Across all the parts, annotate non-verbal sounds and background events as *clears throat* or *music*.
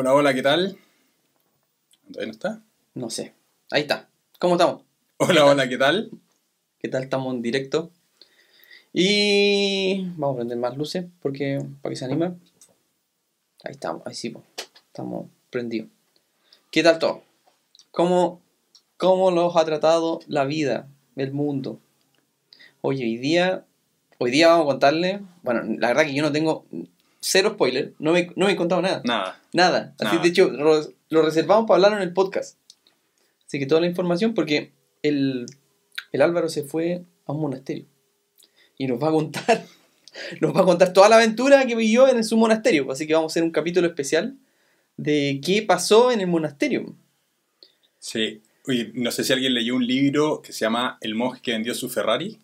Hola, hola, ¿qué tal? ¿Todavía no está? No sé. Ahí está. ¿Cómo estamos? Hola, hola, ¿qué tal? ¿Qué tal? Estamos en directo. Y vamos a prender más luces porque para que se anime. Ahí estamos, ahí sí, estamos prendidos. ¿Qué tal todo? ¿Cómo, ¿Cómo los ha tratado la vida, el mundo? Oye, hoy día, hoy día vamos a contarle, bueno, la verdad que yo no tengo cero spoiler, no me, no me he contado nada. Nada. Nada. Así, Nada. de hecho, lo, lo reservamos para hablarlo en el podcast. Así que toda la información, porque el, el Álvaro se fue a un monasterio. Y nos va a contar, *laughs* nos va a contar toda la aventura que vivió en su monasterio. Así que vamos a hacer un capítulo especial de qué pasó en el monasterio. Sí. Oye, no sé si alguien leyó un libro que se llama El monje que vendió su Ferrari,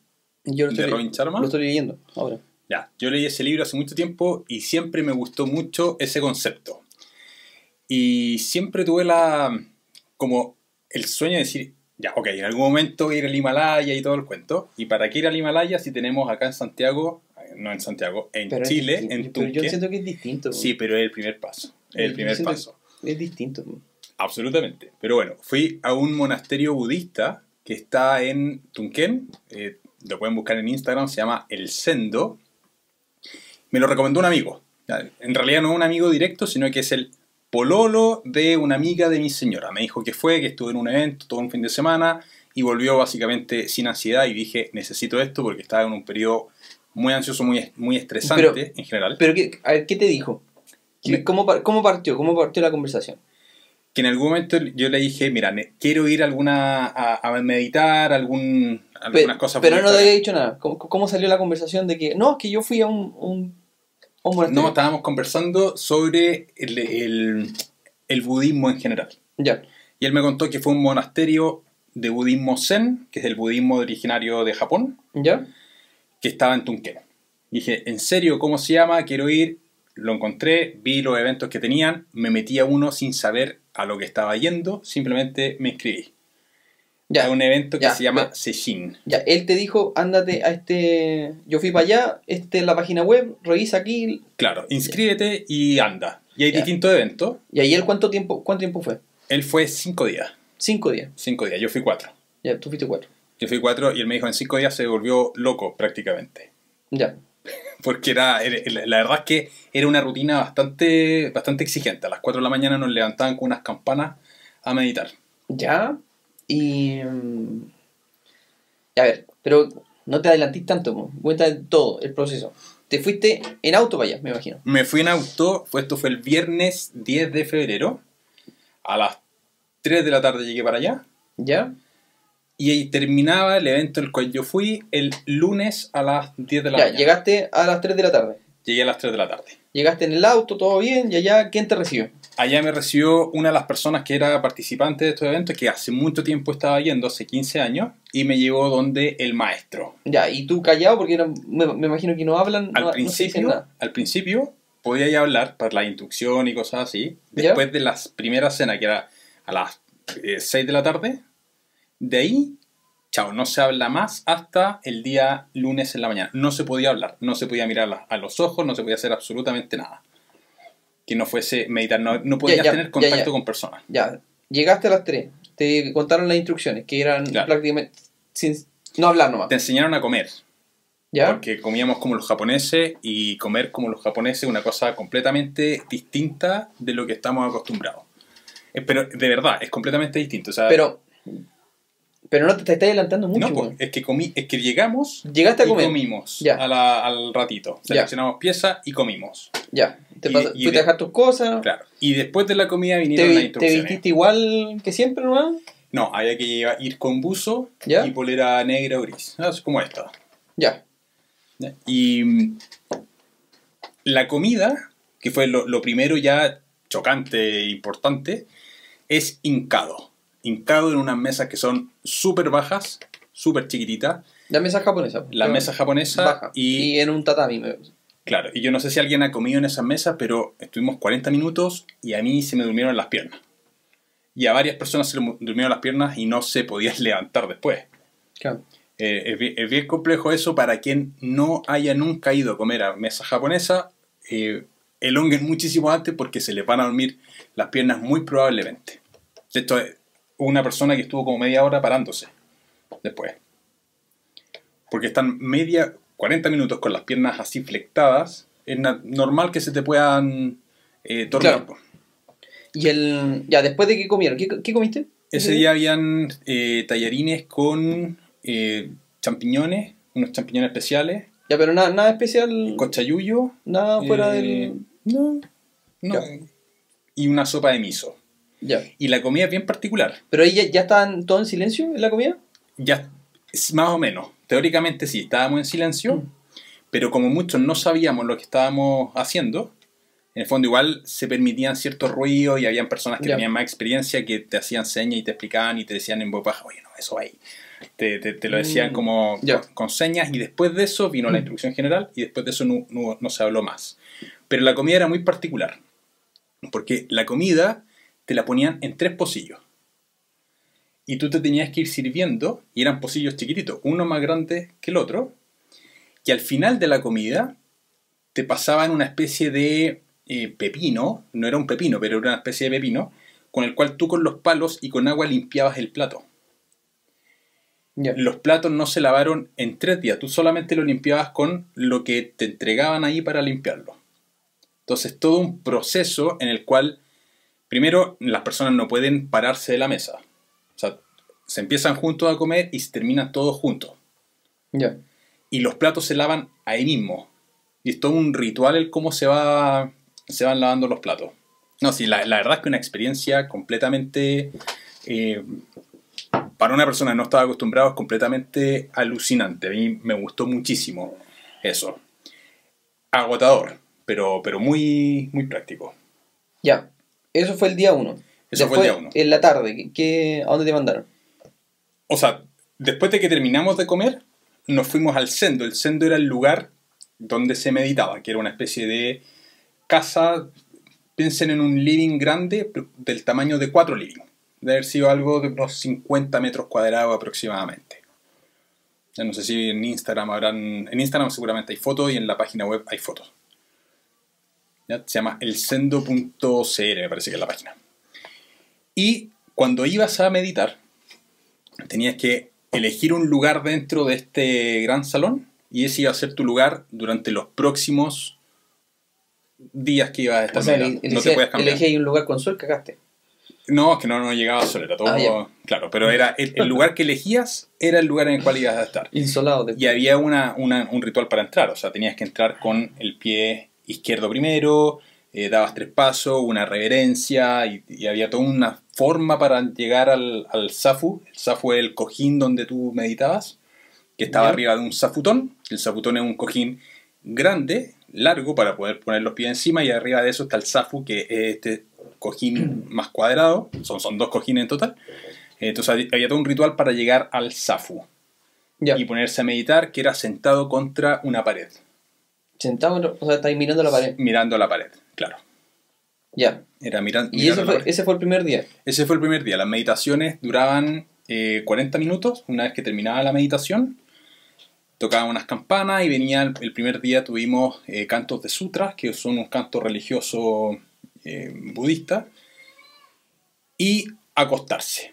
Yo lo de Robin Sharma. lo estoy leyendo ahora. Ya, yo leí ese libro hace mucho tiempo y siempre me gustó mucho ese concepto. Y siempre tuve la como el sueño de decir, ya, ok, en algún momento ir al Himalaya y todo el cuento. ¿Y para qué ir al Himalaya si tenemos acá en Santiago, no en Santiago, en Pero Chile, en Pero yo Tunque? siento que es distinto. Sí, pero es el primer paso. Es el primer paso. Es distinto. Absolutamente. Pero bueno, fui a un monasterio budista que está en Tunquén. eh, lo pueden buscar en Instagram, se llama El Sendo. Me lo recomendó un amigo. En realidad no es un amigo directo, sino que es el pololo de una amiga de mi señora. Me dijo que fue, que estuvo en un evento todo un fin de semana y volvió básicamente sin ansiedad y dije, necesito esto porque estaba en un periodo muy ansioso, muy, muy estresante Pero- en general. Pero, ¿qué, a ver, ¿qué te dijo? ¿Qué- Me- ¿Cómo, ¿Cómo partió? ¿Cómo partió la conversación? que en algún momento yo le dije, mira, quiero ir a alguna a, a meditar, algún, algunas Pe- cosas Pero no te había dicho nada. ¿Cómo, cómo salió la conversación de que no, es que yo fui a un, un, monasterio? No, estábamos conversando sobre el, el- el budismo en general. Ya, Y él me contó que fue un monasterio de budismo zen, que es el budismo originario de Japón, ya. que estaba en Tunquén. Dije, ¿en serio? ¿Cómo se llama? Quiero ir. Lo encontré, vi los eventos que tenían, me metí a uno sin saber a lo que estaba yendo, simplemente me inscribí. Ya, a un evento que ya, se llama Sejin. ya. Él te dijo, ándate a este. Yo fui para allá, este es la página web, revisa aquí. Claro, inscríbete y anda. Y hay distintos eventos. Y ahí él cuánto tiempo, cuánto tiempo fue? Él fue cinco días. Cinco días. Cinco días, yo fui cuatro. Ya, tú fuiste cuatro. Yo fui cuatro y él me dijo en cinco días se volvió loco prácticamente. Ya. *laughs* Porque era, era- la verdad es que era una rutina bastante, bastante exigente. A las 4 de la mañana nos levantaban con unas campanas a meditar. Ya. Y. mm, A ver, pero no te adelantís tanto, cuenta todo el proceso. Te fuiste en auto para allá, me imagino. Me fui en auto, esto fue el viernes 10 de febrero. A las 3 de la tarde llegué para allá. ¿Ya? Y ahí terminaba el evento el cual yo fui el lunes a las 10 de la Ya, mañana. llegaste a las 3 de la tarde. Llegué a las 3 de la tarde. Llegaste en el auto, todo bien, y allá, ¿quién te recibió? Allá me recibió una de las personas que era participante de estos eventos, que hace mucho tiempo estaba yendo, hace 15 años, y me llevó donde el maestro. Ya, y tú callado, porque no- me, me imagino que no hablan, Al no, principio, nada. al principio podía ya hablar para la instrucción y cosas así. ¿Ya? Después de las primeras cenas, que era a las 6 de la tarde, de ahí, chao, no se habla más hasta el día lunes en la mañana. No se podía hablar, no se podía mirar a- los ojos, no se podía hacer absolutamente nada. Que no fuese meditar, no, no podías ya, tener contacto ya. con personas. Ya, llegaste a las 3, te contaron las instrucciones, que eran Claro. prácticamente sin, no hablar nomás. Te enseñaron a comer, ¿Ya? porque comíamos como los japoneses y comer como los japoneses es una cosa completamente distinta de lo que estamos acostumbrados. Eh, Pero de verdad, es completamente distinto. O sea, Pero, pero no te, te estás adelantando mucho. no, pues, es, que comí, es que llegamos Llegaste a y comer. comimos Ya. a la- al ratito. Seleccionamos piezas y comimos. Ya, te Y- pasa- y fuiste de- a dejar tus cosas. Claro. Y después de la comida Te, vinieron las vi- te instrucciones. vististe igual que siempre, ¿no? No, había que llevar- ir con buzo Ya. y polera negra o gris. Ah, Es como esta. Ya. ¿ya? Y mm, la comida, que fue lo, lo primero ya chocante e importante, es hincado. Hincado en unas mesas que son súper bajas, súper chiquititas. La mesa japonesa. La mesa japonesa baja. y, Y, en un tatami. claro, y yo no sé si alguien ha comido en esas mesas, pero estuvimos 40 minutos y a mí se me durmieron las piernas. Y a varias personas se le durmieron las piernas y no se podían *laughs* levantar después. Claro. Eh, es, bien, es bien complejo eso para quien no haya nunca ido a comer a mesa japonesa. eh, elonguen muchísimo antes porque se les van a dormir las piernas muy probablemente. Esto es una persona que estuvo como media hora parándose después. Porque están media, 40 minutos con las piernas así flectadas. Es normal que se te puedan eh. Claro. Y el. Ya, después de que comieron, ¿qué, qué comiste? Ese día habían eh, tallarines con eh, champiñones, unos champiñones especiales, Ya, pero nada, nada especial. cochayuyo. Nada fuera eh, del. No, no. Y una sopa de miso. Ya. Y la comida es bien particular. Pero ahí ya, ya estaban todos en silencio en la comida. Ya, más o menos. Teóricamente sí, estábamos en silencio, Mm. pero como muchos no sabíamos lo que estábamos haciendo, en el fondo igual se permitían ciertos ruidos y habían personas que tenían más experiencia que te hacían señas y te explicaban y te decían en voz baja, oye, no, eso ahí. Te, te- te lo decían Mm. como con, con señas y después de eso vino la Mm. instrucción general y después de eso no, no- no se habló más. Pero la comida era muy particular, porque la comida te la ponían en tres pocillos y tú te tenías que ir sirviendo, y eran pocillos chiquititos, uno más grande que el otro, y al final de la comida te pasaban una especie de eh, pepino, no era un pepino, pero era una especie de pepino, con el cual tú con los palos y con agua limpiabas el plato. Los platos no se lavaron en tres días, tú solamente lo limpiabas con lo que te entregaban ahí para limpiarlo. Entonces, todo un proceso en el cual, primero, las personas no pueden pararse de la mesa. O sea, se empiezan juntos a comer y se terminan todos juntos. Ya. Y los platos se lavan ahí mismo. Y es todo un ritual el cómo se, va, se van lavando los platos. No, sí, la, la verdad es que una experiencia completamente... eh, para una persona que no estaba acostumbrada es completamente alucinante. A mí me gustó muchísimo eso. Agotador, pero, pero muy, muy práctico. Ya. Eso fue el día uno. Eso fue el día uno. En la tarde, ¿qué, qué- a dónde te mandaron? O sea, después de que terminamos de comer, nos fuimos al sendo. El sendo era el lugar donde se meditaba, que era una especie de casa, piensen en un living grande del tamaño de cuatro living. De haber sido algo de unos 50 metros cuadrados aproximadamente. Ya no sé si en Instagram habrán... En Instagram seguramente hay fotos y en la página web hay fotos. ¿Ya? Se llama elsendo.cr, me parece que es la página. Y cuando ibas a meditar, tenías que elegir un lugar dentro de este gran salón y ese iba a ser tu lugar durante los próximos días que ibas a estar O sea, elegí, no te puedes cambiar. elegí un lugar con sol, cagaste. No, es que no, no llegaba solo, era todo... Ah, claro, pero era el, el lugar que elegías era el lugar en el cual ibas a estar. Insolado. De... Y había una, una- un ritual para entrar, o sea, tenías que entrar con el pie izquierdo primero, eh, dabas tres pasos, una reverencia, y, y había toda una forma para llegar al, al zafu. El zafu es el cojín donde tú meditabas, que estaba arriba de un zafutón. El zafutón es un cojín grande, largo, para poder poner los pies encima, y arriba de eso está el zafu, que es este cojín *clears throat* más cuadrado, son, son dos cojines en total. Entonces había- todo un ritual para llegar al zafu y ponerse a meditar, que era sentado contra una pared, Sentado, o sea, estáis mirando la pared. mirando la pared, claro. Ya. Era miran- Y mirando ese fue, pared. ese fue el primer día. Ese fue el primer día. Las meditaciones duraban eh, 40 minutos. Una vez que terminaba la meditación, tocaban unas campanas y venía el, el primer día tuvimos eh, cantos de sutras, que son un canto religioso eh, budista, y acostarse.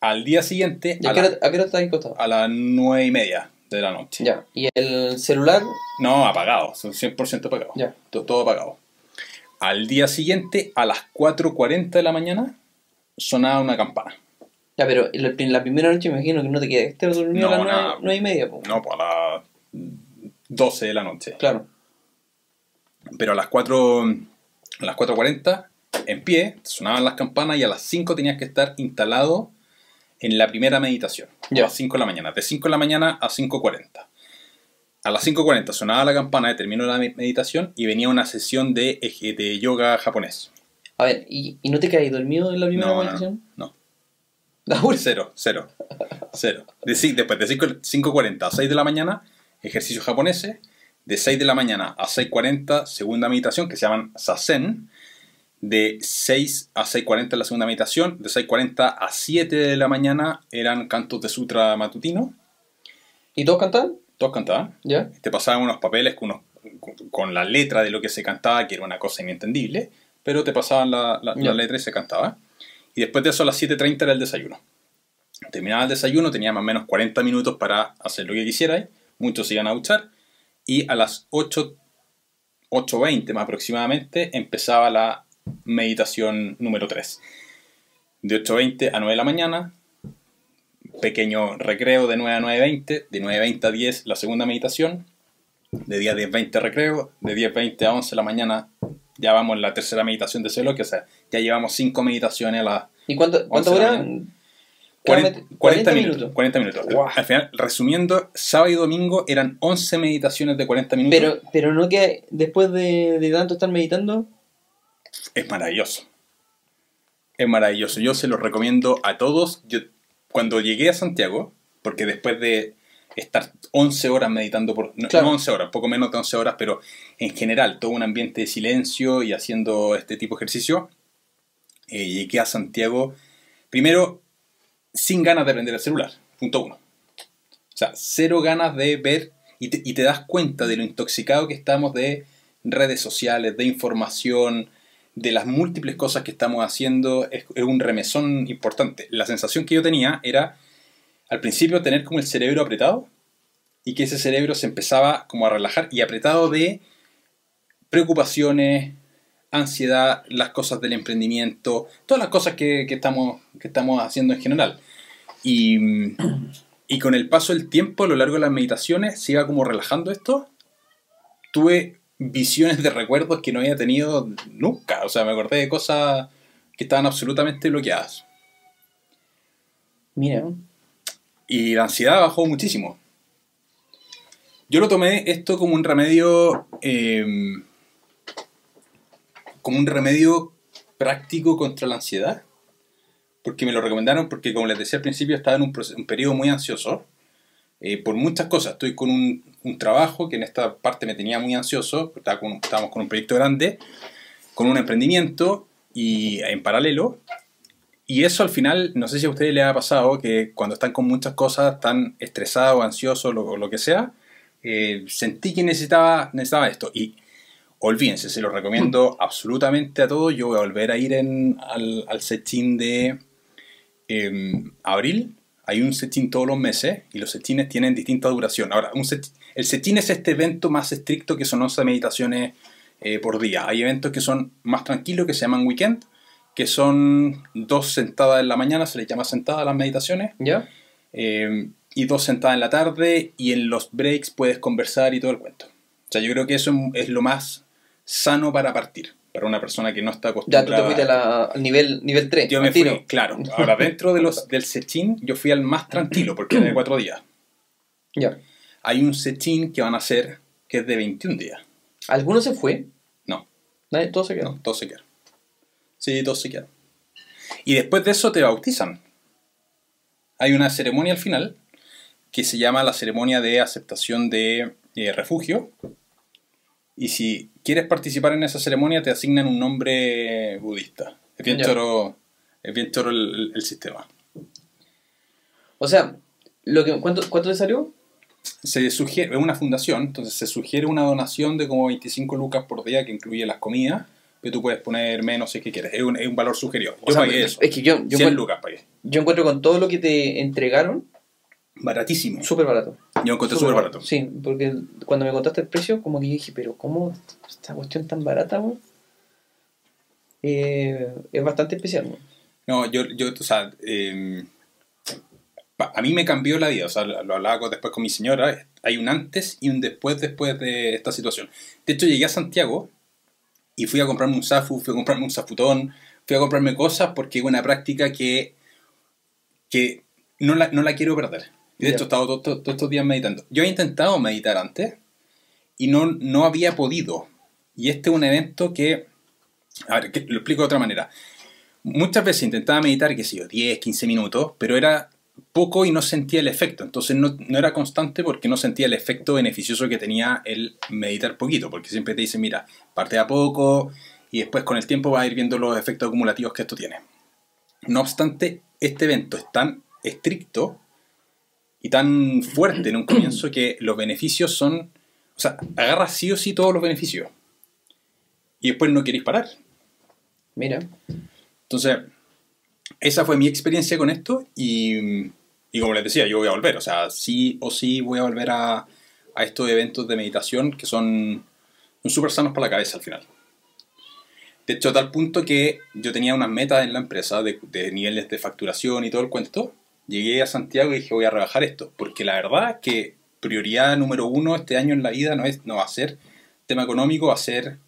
Al día siguiente, ¿Y a, a qué hora, a qué hora estáis acostados? a las nueve y media de la noche. Ya. Y el celular, No, apagado, son 100% apagado. Ya. To- Todo apagado. Al día siguiente, a las 4.40 de la mañana, sonaba una campana. ya, pero en la, la primera noche me imagino que no te quedaste dormido No, a las nueve, nada. nueve y media, po. No, pues a las 12 de la noche. Claro. Pero a las 4, a las 4.40, en pie, sonaban las campanas y a las 5 tenías que estar instalado en la primera meditación. Ya. A las 5 de la mañana. De 5 de la mañana a 5.40. A las 5.40 sonaba la campana, terminó la me- meditación y venía una sesión de, de yoga japonés. A ver, ¿y, y no te quedáis dormido en la primera No, no, meditación? no. La *laughs* última. Cero, cero, cero. De después de 5 5.40 a 6 de la mañana, ejercicios japoneses. De 6 de la mañana a 6.40, segunda meditación, que se llaman sasen. De 6 a 6.40 la segunda meditación. De 6.40 a 7 de la mañana eran cantos de sutra matutino. ¿Y todos cantaban? Todos cantaban. ¿Ya? Te pasaban unos papeles con unos con- la letra de lo que se cantaba, que era una cosa inentendible, pero te pasaban la, la- la letra y se cantaba. Y después de eso a las 7.30 era el desayuno. Terminaba el desayuno, tenía más o menos 40 minutos para hacer lo que quisierais, muchos se iban a duchar, y a las 8, 8.20 más aproximadamente empezaba la meditación número 3. De 8.20 a 9 de la mañana, pequeño recreo de 9 a 9.20, de 9.20 a 10 la segunda meditación, de 10 a 10.20 recreo, de 10.20 a 11 de la mañana ya vamos en la tercera meditación de ese bloque, o sea, ya llevamos 5 meditaciones a la ¿Y cuánto, cuánto 11 de la dura? mañana. Cada 40, met- 40 minutos. 40 minutos. Guau. Al final, resumiendo, sábado y domingo eran 11 meditaciones de 40 minutos. Pero, pero no que después de, de tanto estar meditando, es maravilloso. Es maravilloso. Yo se lo recomiendo a todos. Yo, cuando llegué a Santiago, porque después de estar 11 horas meditando por... No, Claro. no 11 horas, poco menos de 11 horas, pero en general todo un ambiente de silencio y haciendo este tipo de ejercicio, eh, llegué a Santiago, primero, sin ganas de aprender el celular. Punto uno. O sea, cero ganas de ver y te, y te das cuenta de lo intoxicado que estamos de redes sociales, de información, de las múltiples cosas que estamos haciendo. Es, un remesón importante. La sensación que yo tenía era, al principio, tener como el cerebro apretado y que ese cerebro se empezaba como a relajar y apretado de preocupaciones, ansiedad, las cosas del emprendimiento, todas las cosas que, que estamos, que estamos haciendo en general. Y, y con el paso del tiempo, a lo largo de las meditaciones, se como relajando esto. Tuve visiones de recuerdos que no había tenido nunca. O sea, me acordé de cosas que estaban absolutamente bloqueadas. mira, Y la ansiedad bajó muchísimo. Yo lo tomé esto como un remedio. eh, como un remedio práctico contra la ansiedad. Porque me lo recomendaron, porque como les decía al principio, estaba en un, un periodo muy ansioso. Eh, por muchas cosas. Estoy con un, un trabajo que en esta parte me tenía muy ansioso. Estaba con- estábamos con un proyecto grande, con un emprendimiento y en paralelo. Y eso al final, no sé si a ustedes les ha pasado que cuando están con muchas cosas, están estresados, ansiosos, lo, lo que sea, eh, sentí que necesitaba, necesitaba esto. Y olvídense, se lo recomiendo absolutamente a todos. Yo voy a volver a ir en, al, al de em, abril. Hay un set-in todos los meses y los set-ins tienen distinta duración. Ahora, un set- el set-in es este evento más estricto que son 11 meditaciones eh, por día. Hay eventos que son más tranquilos, que se llaman weekend, que son dos sentadas en la mañana, se les llama sentadas las meditaciones, ¿ya? eh, y dos sentadas en la tarde, y en los breaks puedes conversar y todo el cuento. O sea, yo creo que eso es lo más sano para partir, para una persona que no está Ya acostumbrada. tú te fuiste la- al nivel, nivel 3. Yo me fui, claro. Ahora, *laughs* dentro de los, del setín, yo fui al más tranquilo, porque es de cuatro días. Ya. Hay un setín que van a hacer que es de 21 días. ¿Alguno se fue? No, Nadie, todos se quedaron. no, todos se quedan. Sí, todos se quedan. Y después de eso te bautizan. Hay una ceremonia al final que se llama la ceremonia de aceptación de eh, refugio. Y si quieres participar en esa ceremonia, te asignan un nombre budista. Es bien choro, es bien choro el- sistema. O sea, lo que, ¿cuánto, ¿cuánto te salió? se sugiere, es una fundación, entonces se sugiere una donación de como 25 lucas por día que incluye las comidas, pero tú puedes poner menos si es que quieres, es un, es un valor sugerido. Yo O sea, pagué eso, Es que yo, yo, 100 encuentro, lucas pagué. yo encuentro con todo lo que te entregaron Baratísimo. súper barato. Yo encontré súper barato. Sí, porque cuando me contaste el precio, como que yo dije, pero ¿cómo esta cuestión tan barata, weón? Eh, es bastante especial, weón. No, yo, yo o sea, eh, pa- a mí me cambió la vida, o sea, lo hablaba después con mi señora, hay un antes y un después después de esta situación. De hecho, llegué a Santiago y fui a comprarme un Safu, fui a comprarme un Zafutón, fui a comprarme cosas porque es una práctica que, que no, la, no la quiero perder. Y de hecho, he estado to- to- todos estos días meditando. Yo he intentado meditar antes y no, no había podido. Y este es un evento que, a ver, que lo explico de otra manera. Muchas veces intentaba meditar, qué sé yo, 10, 15 minutos, pero era poco y no sentía el efecto. Entonces no, no era constante porque no sentía el efecto beneficioso que tenía el meditar poquito, porque siempre te dicen, mira, parte a poco y después con el tiempo vas a ir viendo los efectos acumulativos que esto tiene. No obstante, este evento es tan estricto y tan fuerte en un comienzo *clears throat* que los beneficios son, O sea, agarras sí o sí todos los beneficios. Y después no queréis parar. Mira. Entonces, esa fue mi experiencia con esto y, y como les decía, yo voy a volver. O sea, sí o sí voy a volver a, a estos eventos de meditación que son, súper sanos para la cabeza al final. De hecho, a tal punto que yo tenía unas metas en la empresa de, de niveles de facturación y todo el cuento. Llegué a Santiago y dije voy a rebajar esto. Porque la verdad es que prioridad número uno este año en la vida no, es, no va a ser tema económico, va a ser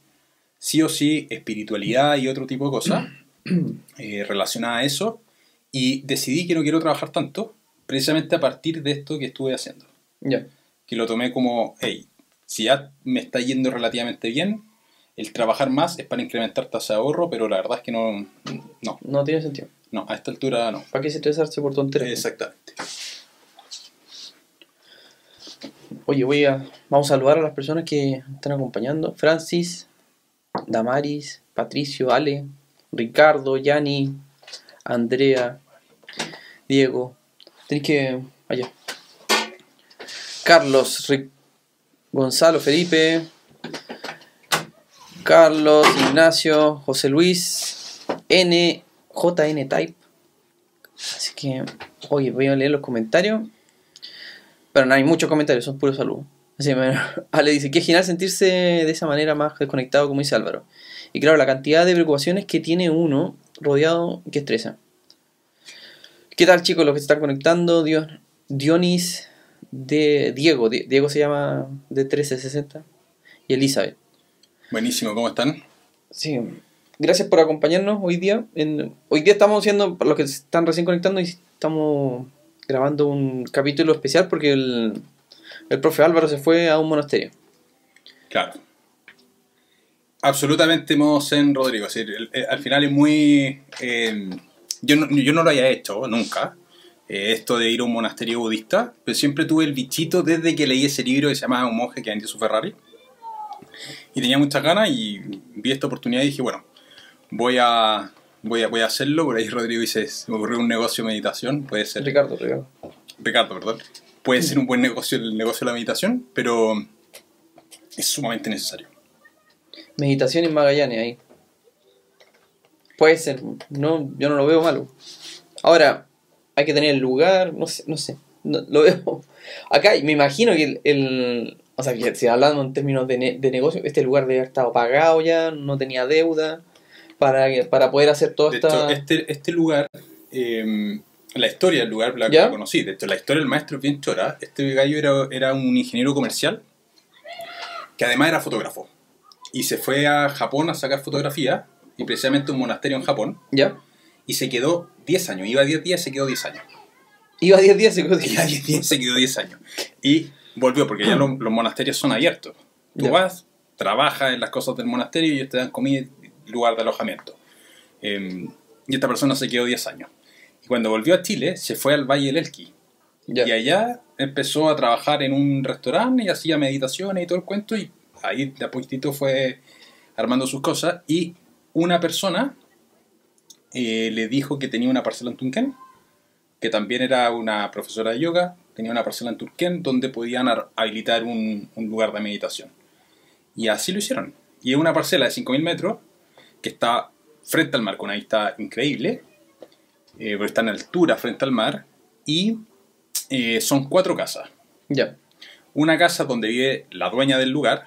sí o sí espiritualidad y otro tipo de cosas *clears throat* eh, relacionadas a eso. Y decidí que no quiero trabajar tanto, precisamente a partir de esto que estuve haciendo. Ya. Que lo tomé como, hey, si ya me está yendo relativamente bien, el trabajar más es para incrementar tasa de ahorro, pero la verdad es que no, no, No tiene sentido. No, a esta altura no. ¿Para qué se estresarse por tonterías? Exactamente. Oye, voy a. Vamos a saludar a las personas que están acompañando. Francis, Damaris, Patricio, Ale, Ricardo, Yani, Andrea, Diego. Tenéis que. Allá. Carlos, Gonzalo, Felipe, Carlos, Ignacio, José Luis, N, JN Type. Así que, oye, voy a leer los comentarios. Pero no hay muchos comentarios, son puros saludos. Así me- *laughs* Ale dice, qué genial sentirse de esa manera más desconectado, como dice Álvaro. Y claro, la cantidad de preocupaciones que tiene uno rodeado que estresa. ¿Qué tal chicos los que se están conectando? Dios, Dionis de Diego, Di- Diego se llama de 1360 y Elizabeth. Buenísimo, ¿cómo están? Sí, gracias por acompañarnos hoy día. Hoy día estamos haciendo, para los que están recién conectando, y estamos grabando un capítulo especial porque el, el profe Álvaro se fue a un monasterio. Claro. Absolutamente modo zen, Rodrigo. Es decir, al final es muy... eh, yo, no, yo no lo haya hecho nunca, eh, esto de ir a un monasterio budista, pero siempre tuve el bichito desde que leí ese libro que se llamaba Un monje que vendió su Ferrari. Y tenía muchas ganas y vi esta oportunidad y dije, bueno, voy a, voy a, voy a hacerlo. Por ahí Rodrigo dice, se me ocurrió un negocio de meditación, puede ser... Ricardo, Ricardo. Ricardo, perdón. Puede ser un buen negocio el negocio de la meditación, pero es sumamente necesario. Meditación en Magallanes ahí. Puede ser, no, yo no lo veo malo. Ahora, hay que tener el lugar, no sé, no sé. no- lo veo. *laughs* Acá me imagino que el, el- o sea, que si hablando en términos de, ne- de negocio, este lugar debe haber estado pagado ya, no tenía deuda para, para poder hacer toda De esta... este, este lugar, eh, la historia del lugar la, la conocí. De hecho, la historia del maestro es bien chora. Este gallo era, era un ingeniero comercial que además era fotógrafo. Y se fue a Japón a sacar fotografía, y precisamente un monasterio en Japón, ¿Ya? y se quedó 10 años. Iba 10 días y se quedó 10 años. Iba 10 días y Iba 10 días y se quedó 10 años. Y volvió, porque ya *clears throat* los, los monasterios son abiertos. Tú Ya. vas, trabajas en las cosas del monasterio y ellos te dan comida lugar de alojamiento. Eh, y esta persona se quedó 10 años. Y cuando volvió a Chile, se fue al Valle del Elqui. Y allá empezó a trabajar en un restaurante y hacía meditaciones y todo el cuento. Y ahí de a poquitito fue armando sus cosas. Y una persona eh, le dijo que tenía una parcela en Tunquén, que también era una profesora de yoga, tenía una parcela en Turquén donde podían ar- habilitar un, un lugar de meditación. Y así lo hicieron. Y es una parcela de 5.000 metros que está frente al mar, con una vista increíble, eh, porque está en altura frente al mar, y eh, son cuatro casas. Ya. Una casa donde vive la dueña del lugar,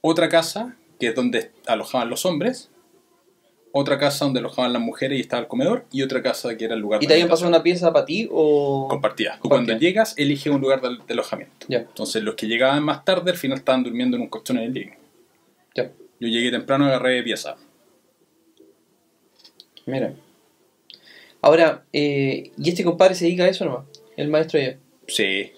otra casa que es donde alojaban los hombres, otra casa donde alojaban las mujeres y estaba el comedor, y otra casa que era el lugar ¿Y de te habían pasado meditación. una pieza para ti o...? compartida. Cuando llegas, elige un lugar de, de alojamiento. Ya. Entonces, los que llegaban más tarde, al final estaban durmiendo en un colchón en el living. Yo llegué temprano, agarré pieza. Mira. Ahora, eh, ¿y este compadre se dedica a eso nomás? El maestro ya. Sí,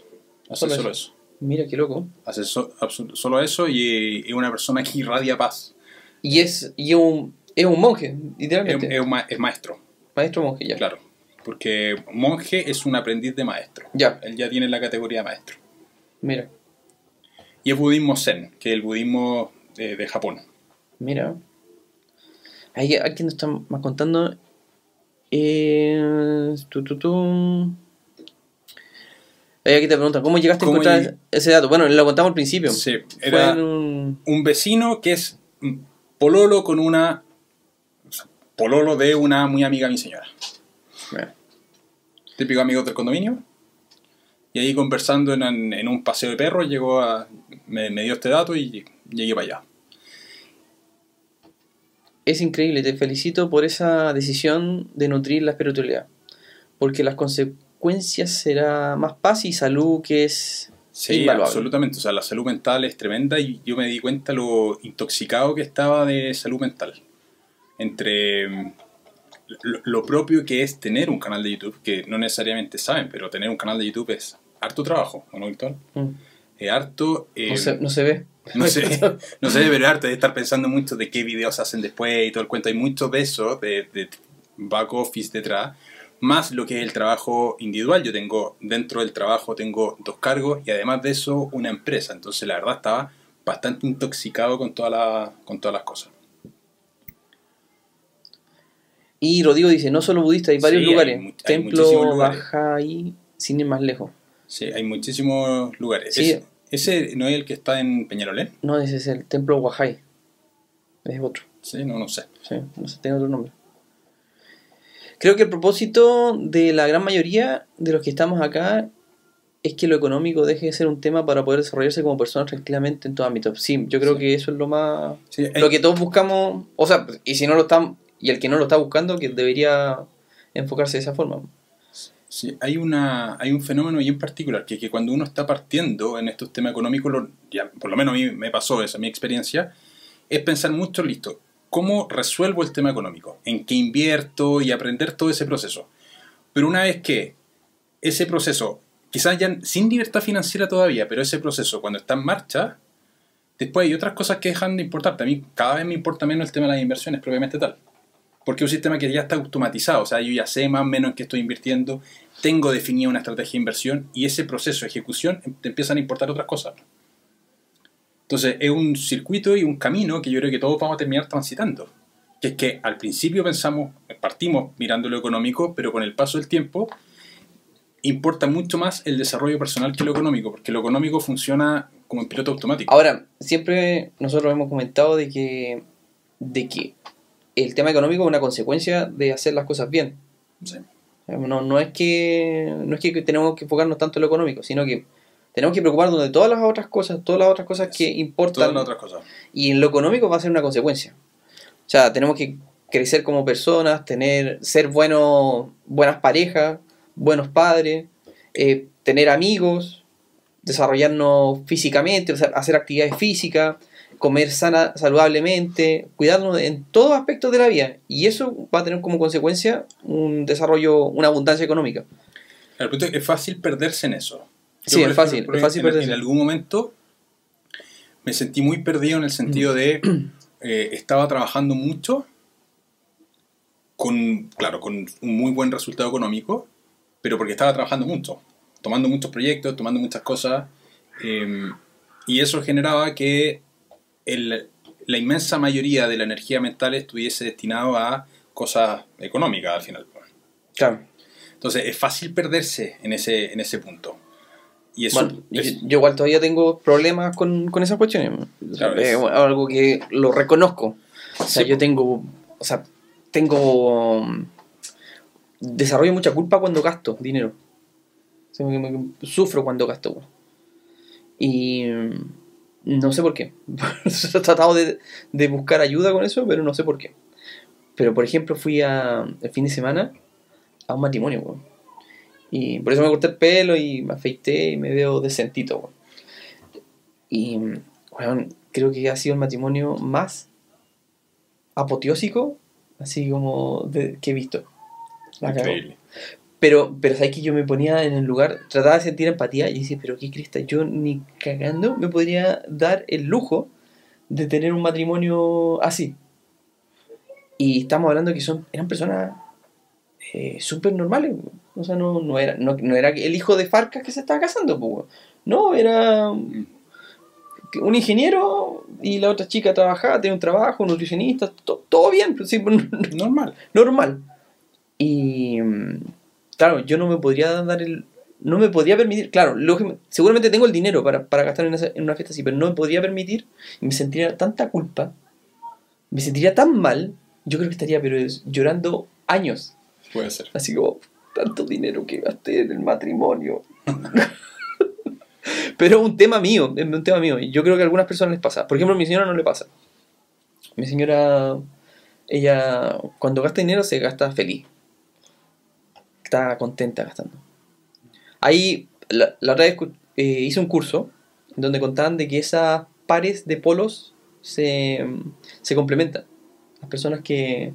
hace Solo solo, eso. eso. Mira, qué loco. Hace so- solo eso y eh, es una persona que irradia paz. Y es, y es, un, es un monje, Es, literalmente. es un ma- es maestro, Maestro monje, ya. claro. Porque monje es un aprendiz de maestro. Ya, Él ya tiene la categoría de maestro. mira, Y es budismo zen, que es el budismo de, de Japón. mira. Ahí alguien nos está más contando. Eh, tu, tu, tu. Ahí aquí te preguntan, ¿cómo llegaste a ¿Cómo encontrar llegué? ese dato? Bueno, lo contamos al principio. Sí, era un... un vecino que es pololo con una... o sea, pololo de una muy amiga de mi señora. Bueno, Típico amigo del condominio. Y ahí conversando en, en un paseo de perros llegó a... Me, me dio este dato y llegué para allá. Es increíble, te felicito por esa decisión de nutrir la espiritualidad. Porque las consecuencias será más paz y salud que es Sí, invaluable. absolutamente. O sea, la salud mental es tremenda y yo me di cuenta lo intoxicado que estaba de salud mental. Entre mm, lo, lo propio que es tener un canal de YouTube, que no necesariamente saben, pero tener un canal de YouTube es harto trabajo, ¿o ¿no, Víctor? Mm. Es harto... eh, No, se, no se ve. *laughs* no sé, *laughs* no sé, pero es harto de estar pensando mucho de qué videos hacen después y todo el cuento. Hay mucho de eso, de, de back office detrás, más lo que es el trabajo individual. Yo tengo, dentro del trabajo tengo dos cargos y además de eso una empresa. Entonces la verdad estaba bastante intoxicado con, toda la, con todas las cosas. Y Rodrigo dice, no solo budista, hay varios Sí, lugares. hay Templo lugares. Bajaí, sin ir más lejos. Sí, hay muchísimos lugares. Sí. Es- ¿Ese no es el que está en Peñarolén? No, ese es el Templo Guajay. Es otro. Sí, no, no sé. Sí, no sé, tiene otro nombre. Creo que el propósito de la gran mayoría de los que estamos acá es que lo económico deje de ser un tema para poder desarrollarse como personas tranquilamente en todo ámbito. Sí, yo creo Sí. que eso es lo más... Sí, hay- Lo que todos buscamos, o sea, y si no lo están, y el que no lo está buscando, que debería enfocarse de esa forma. Sí, hay, una, hay un fenómeno bien particular, que, que cuando uno está partiendo en estos temas económicos, por lo menos a mí me pasó esa mi experiencia, es pensar mucho, listo, ¿cómo resuelvo el tema económico? ¿En qué invierto? Y aprender todo ese proceso. Pero una vez que ese proceso, quizás ya sin libertad financiera todavía, pero ese proceso cuando está en marcha, después hay otras cosas que dejan de importarte. A mí cada vez me importa menos el tema de las inversiones propiamente tal. Porque es un sistema que ya está automatizado, o sea, yo ya sé más o menos en qué estoy invirtiendo, tengo definida una estrategia de inversión y ese proceso de ejecución em- te empiezan a importar otras cosas. Entonces es un circuito y un camino que yo creo que todos vamos a terminar transitando. Que es que al principio pensamos, partimos mirando lo económico, pero con el paso del tiempo importa mucho más el desarrollo personal que lo económico, porque lo económico funciona como en piloto automático. Ahora, siempre nosotros hemos comentado de que, de que el tema económico es una consecuencia de hacer las cosas bien. Sí. No, no, es que, no es que tenemos que enfocarnos tanto en lo económico, sino que tenemos que preocuparnos de todas las otras cosas, todas las otras cosas que importan. Todas las otras cosas. Y en lo económico va a ser una consecuencia. O sea, tenemos que crecer como personas, tener, ser buenos, buenas parejas, buenos padres, eh, tener amigos, desarrollarnos físicamente, o sea, hacer actividades físicas, comer sana, saludablemente, cuidarnos en todos aspectos de la vida. Y eso va a tener como consecuencia un desarrollo, una abundancia económica. El punto es que es fácil perderse en eso. Sí, por es fácil, es fácil en, perderse. En algún momento me sentí muy perdido en el sentido de *clears throat* eh, estaba trabajando mucho con, claro, con un muy buen resultado económico, pero porque estaba trabajando mucho, tomando muchos proyectos, tomando muchas cosas, eh, y eso generaba que el- la inmensa mayoría de la energía mental estuviese destinado a cosas económicas al final. Claro. Entonces es fácil perderse en ese, en ese punto. Y eso Bueno, yo, es- yo igual todavía tengo problemas con, con esas cuestiones. Claro, es es- algo que lo reconozco. O sea, Sí, yo po. tengo. O sea, tengo. um, Desarrollo mucha culpa cuando gasto dinero. O sea, me- me- sufro cuando gasto. weón. Y. No sé por qué. *laughs* He tratado de, de buscar ayuda con eso, pero no sé por qué. Pero, por ejemplo, fui a, el fin de semana a un matrimonio, weón. Y por eso me corté el pelo y me afeité y me veo decentito, weón. Y, weón, creo que ha sido el matrimonio más apoteósico, así como de- que he visto. La increíble. Pero, pero sabes que yo me ponía en el lugar, trataba de sentir empatía y decía, pero qué cresta, yo ni cagando me podría dar el lujo de tener un matrimonio así. Y estamos hablando que son, eran personas eh, súper normales. O sea, no, no, era, no, no era el hijo de Farcas que se estaba casando, no, era un ingeniero y la otra chica trabajaba, tenía un trabajo, un nutricionista, to- todo bien, sí, *laughs* Normal. normal. Y mm, claro, yo no me podría dar el no me podía permitir, claro, lógico- seguramente tengo el dinero para, para gastar en, esa- en una fiesta así, pero no me podía permitir y me sentiría tanta culpa, me sentiría tan mal, yo creo que estaría pero es- llorando años, Puede ser. así como tanto dinero que gasté en el matrimonio. *laughs* pero es un tema mío, es un tema mío, y yo creo que a algunas personas les pasa. Por ejemplo, a mi señora no le pasa. Mi señora, ella cuando gasta dinero se gasta feliz. Está contenta gastando. Ahí, la, otra vez eh, hice un curso donde contaban de que esas pares de polos se, se complementan. Las personas que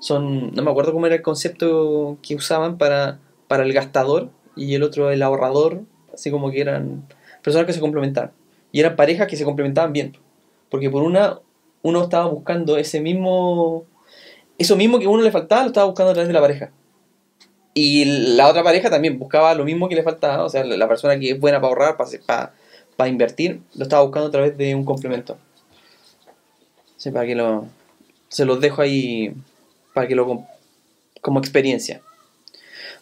son, no me acuerdo cómo era el concepto que usaban para, para el gastador y el otro el ahorrador, así como que eran personas que se complementaban. Y eran parejas que se complementaban bien. Porque por una, uno estaba buscando ese mismo, eso mismo que a uno le faltaba, lo estaba buscando a través de la pareja. Y la otra pareja también buscaba lo mismo que le faltaba, o sea, la persona que es buena para ahorrar, para, para, para invertir, lo estaba buscando a través de un complemento. Sí, para que lo, se los dejo ahí para que lo com- como experiencia.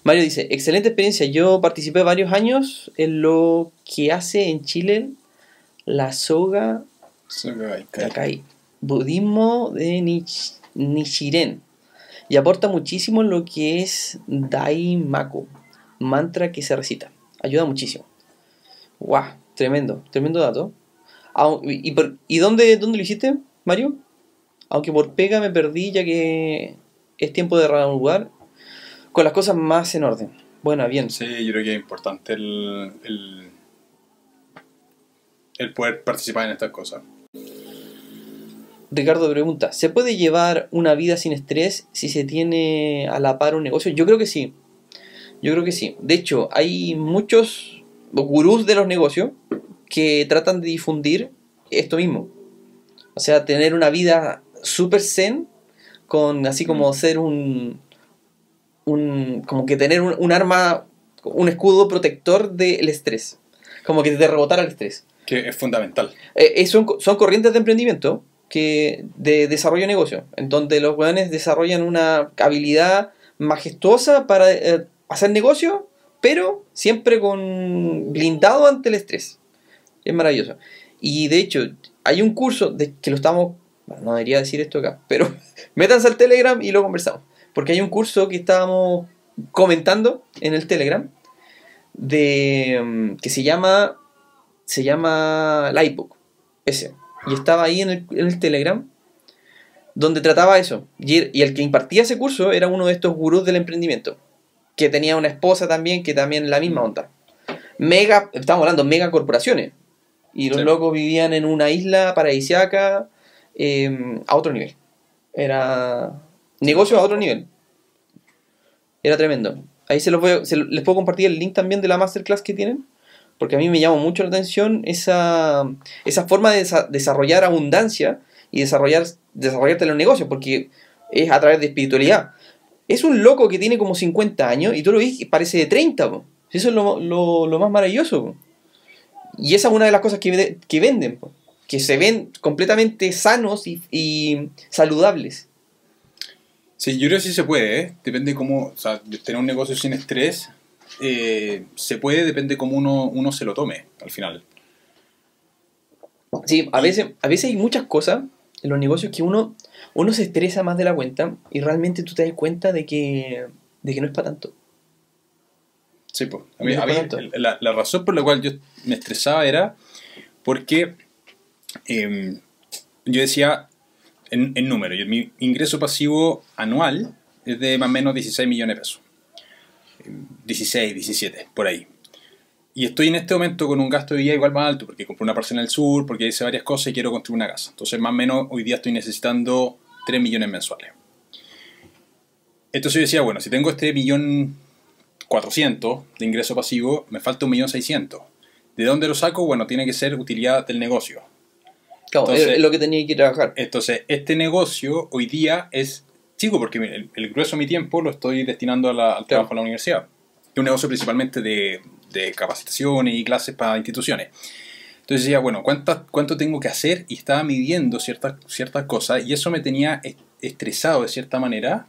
Mario dice, excelente experiencia, yo participé varios años en lo que hace en Chile la soga Sogai, kai. Kakai, budismo de Nich- Nichiren. Y aporta muchísimo lo que es Daimaku, mantra que se recita. Ayuda muchísimo. ¡Guau! Tremendo, tremendo dato. ¿Y, por- ¿y dónde, dónde lo hiciste, Mario? Aunque por pega me perdí ya que es tiempo de reanudar con las cosas más en orden. Bueno, bien. Sí, yo creo que es importante el, el poder participar en estas cosas. Ricardo pregunta, ¿se puede llevar una vida sin estrés si se tiene a la par un negocio? Yo creo que sí. Yo creo que sí. De hecho, hay muchos gurús de los negocios que tratan de difundir esto mismo. O sea, tener una vida súper zen con así como Mm. ser un, un como que tener un, un arma, un escudo protector del estrés. Como que te rebotara el estrés. Que es fundamental. Eh, eh, son, son corrientes de emprendimiento que de desarrollo de negocio, en donde los weones desarrollan una habilidad majestuosa para eh, hacer negocio, pero siempre con blindado ante el estrés. Es maravilloso. Y de hecho, hay un curso de, que lo estamos, bueno, no debería decir esto acá, pero *laughs* métanse al Telegram y lo conversamos. Porque hay un curso que estábamos comentando en el Telegram de mm, que se llama se llama Lightbook ese y estaba ahí en el, en el Telegram donde trataba eso. Y, er- y el que impartía ese curso era uno de estos gurús del emprendimiento que tenía una esposa también que también la misma onda. Mega estamos hablando mega corporaciones. Y los Sí. locos vivían en una isla paradisiaca eh, a otro nivel. Era negocio a otro nivel. Era tremendo. Ahí se los voy a- se les puedo compartir el link también de la masterclass que tienen porque a mí me llama mucho la atención esa, esa forma de desa- desarrollar abundancia y desarrollar, desarrollarte en los negocios, porque es a través de espiritualidad. Es un loco que tiene como 50 años y tú lo ves y parece de 30. po. Eso es lo, lo- más maravilloso. po. Y esa es una de las cosas que, que venden, po. que se ven completamente sanos y, saludables. Sí, yo creo que sí se puede, ¿eh? Depende cómo, o sea, tener un negocio sin estrés, eh, se puede, depende cómo uno, uno se lo tome al final. Sí, a veces, a veces hay muchas cosas en los negocios que uno, uno se estresa más de la cuenta y realmente tú te das cuenta de que, de que no es para tanto. Sí, pues. A mí, No a mí, tanto. la, la razón por la cual yo me estresaba era porque eh, yo decía, en, en número, yo- mi ingreso pasivo anual es de más o menos 16 millones de pesos. Eh, 16, 17, por ahí. Y estoy en este momento con un gasto de vida igual más alto, porque compré una parcela en el sur, porque hice varias cosas y quiero construir una casa. Entonces, más o menos, hoy día estoy necesitando 3 millones mensuales. Entonces yo decía, bueno, si tengo este millón 400 de ingreso pasivo, me falta un millón 600. ¿De dónde lo saco? Bueno, tiene que ser utilidad del negocio. Claro, Entonces- es lo que tenía que trabajar. Entonces, este negocio hoy día es chico porque el, el grueso de mi tiempo lo estoy destinando a la- al trabajo en la universidad. Es un negocio principalmente de, de capacitaciones y clases para instituciones. Entonces decía, bueno, ¿cuántas, ¿cuánto tengo que hacer? Y estaba midiendo ciertas, ciertas cosas y eso me tenía est- estresado de cierta manera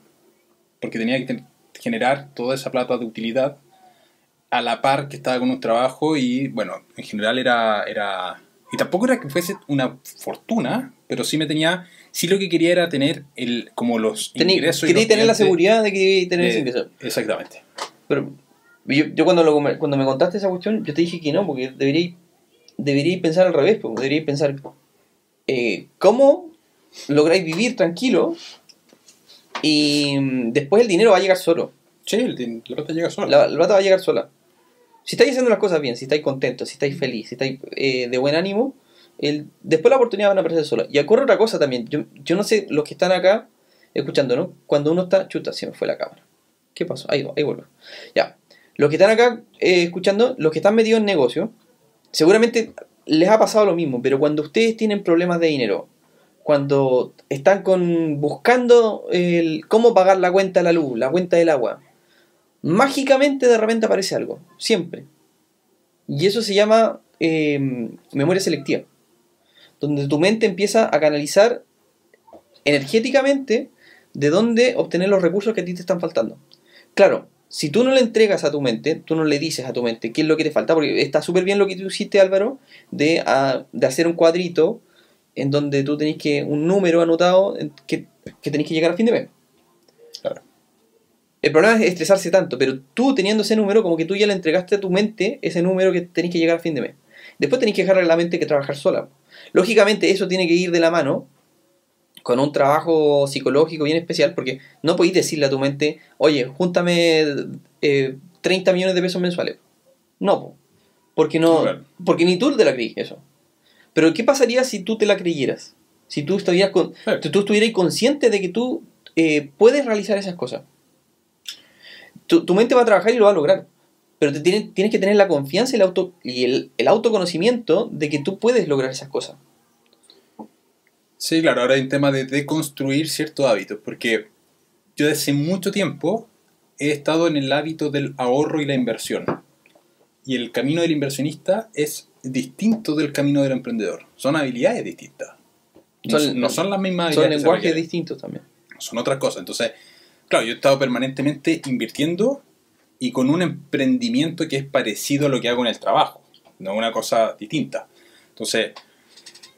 porque tenía que generar toda esa plata de utilidad a la par que estaba con un trabajo y bueno, en general era, era... Y tampoco era que fuese una fortuna, pero sí me tenía... Sí lo que quería era tener el, como los Tení- ingresos. y quería los tener la seguridad de que iba a tener ese ingreso. Exactamente. Pero yo, yo cuando, lo, cuando me contaste esa cuestión, yo te dije que no, porque debería, debería pensar al revés, porque debería pensar eh, cómo lográis vivir tranquilo y mm, después el dinero va a llegar solo. Sí, el, la plata llega sola. La, la plata va a llegar sola. Si estáis haciendo las cosas bien, si estáis contentos, si estáis felices, si estáis eh, de buen ánimo, después la oportunidad van a aparecer sola. Y ocurre otra cosa también. Yo, yo no sé, los que están acá escuchando, ¿no? Cuando uno está. Chuta, se me fue la cámara. ¿Qué pasó? Ahí, ahí vuelvo. Ya. Los que están acá eh, escuchando, los que están metidos en negocio, seguramente les ha pasado lo mismo, pero cuando ustedes tienen problemas de dinero, cuando están con buscando el, cómo pagar la cuenta de la luz, la cuenta del agua, mágicamente de repente aparece algo, siempre. Y eso se llama eh, memoria selectiva, donde tu mente empieza a canalizar energéticamente de dónde obtener los recursos que a ti te están faltando. Claro, si tú no le entregas a tu mente, tú no le dices a tu mente qué es lo que te falta, porque está súper bien lo que tú hiciste, Álvaro, de, ah, de hacer un cuadrito en donde tú tenés que, un número anotado que, que tenés que llegar a fin de mes. Claro. El problema es estresarse tanto, pero tú teniendo ese número, como que tú ya le entregaste a tu mente ese número que tenés que llegar a fin de mes. Después tenés que dejarle a la mente que trabajar sola. Lógicamente eso tiene que ir de la mano con un trabajo psicológico bien especial, porque no podéis decirle a tu mente, oye, júntame eh, 30 millones de pesos mensuales. No, po. porque no, Claro. porque ni tú te la creí eso. Pero ¿qué pasaría si tú te la creyeras? Si tú estuvieras, con, Claro. tú estuvieras consciente de que tú eh, puedes realizar esas cosas. Tu, tu mente va a trabajar y lo va a lograr. Pero te tienes, tienes que tener la confianza y, el, auto, y el, el autoconocimiento de que tú puedes lograr esas cosas. Sí, claro, ahora hay un tema de deconstruir ciertos hábitos, porque yo desde mucho tiempo he estado en el hábito del ahorro y la inversión. Y el camino del inversionista es distinto del camino del emprendedor. Son habilidades distintas. No Son- son, no son las mismas Son habilidades. se lenguajes distintos también. son otras cosas. Entonces, claro, yo he estado permanentemente invirtiendo y con un emprendimiento que es parecido a lo que hago en el trabajo, no una cosa distinta. Entonces,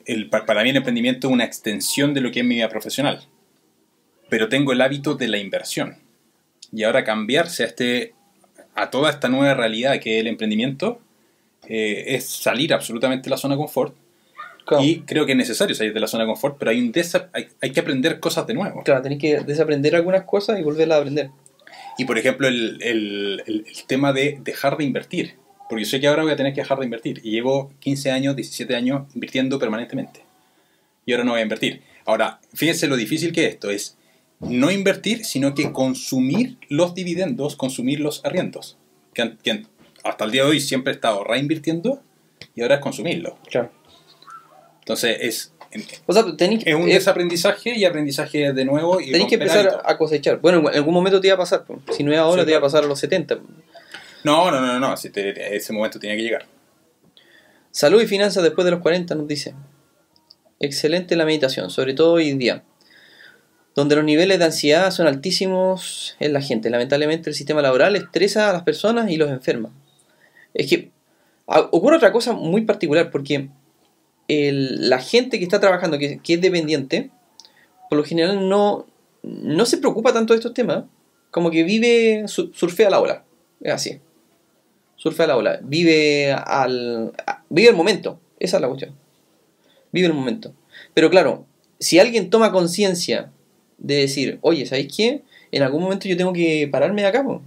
el, pa- para mí el emprendimiento es una extensión de lo que es mi vida profesional, pero tengo el hábito de la inversión. Y ahora cambiarse a, este, a toda esta nueva realidad que es el emprendimiento eh, es salir absolutamente de la zona de confort. Claro, Y creo que es necesario salir de la zona de confort, pero hay, un hay, hay que aprender cosas de nuevo. claro tenés que desaprender algunas cosas y volverlas a aprender. Y por ejemplo, el, el- el- el tema de dejar de invertir. Porque yo sé que ahora voy a tener que dejar de invertir. Y llevo 15 años, 17 años invirtiendo permanentemente. Y ahora no voy a invertir. Ahora, fíjense lo difícil que es esto. Es no invertir, sino que consumir los dividendos, consumir los arriendos. Que, que hasta el día de hoy siempre he estado reinvirtiendo y ahora es consumirlo. Claro. Entonces es, O sea, tenés, es un eh, desaprendizaje y aprendizaje de nuevo. Y tenés que empezar hábitos. a cosechar. Bueno, en algún momento te iba a pasar. Si no es ahora, Sí, te iba a pasar a los 70. No, no, no, no. si te- ese momento tenía que llegar. Salud y finanzas después de los 40 nos dice. Excelente la meditación, sobre todo hoy en día. Donde los niveles de ansiedad son altísimos en la gente. Lamentablemente el sistema laboral estresa a las personas y los enferma. Es que a- ocurre otra cosa muy particular porque el- la gente que está trabajando, que, que es dependiente, por lo general no, no se preocupa tanto de estos temas. Como que vive, su- surfea la ola. Es así. Surfea la ola. Vive al. Vive el momento. Esa es la cuestión. Vive el momento. Pero claro, si alguien toma conciencia de decir, oye, ¿sabéis qué? En algún momento yo tengo que pararme de acá, po.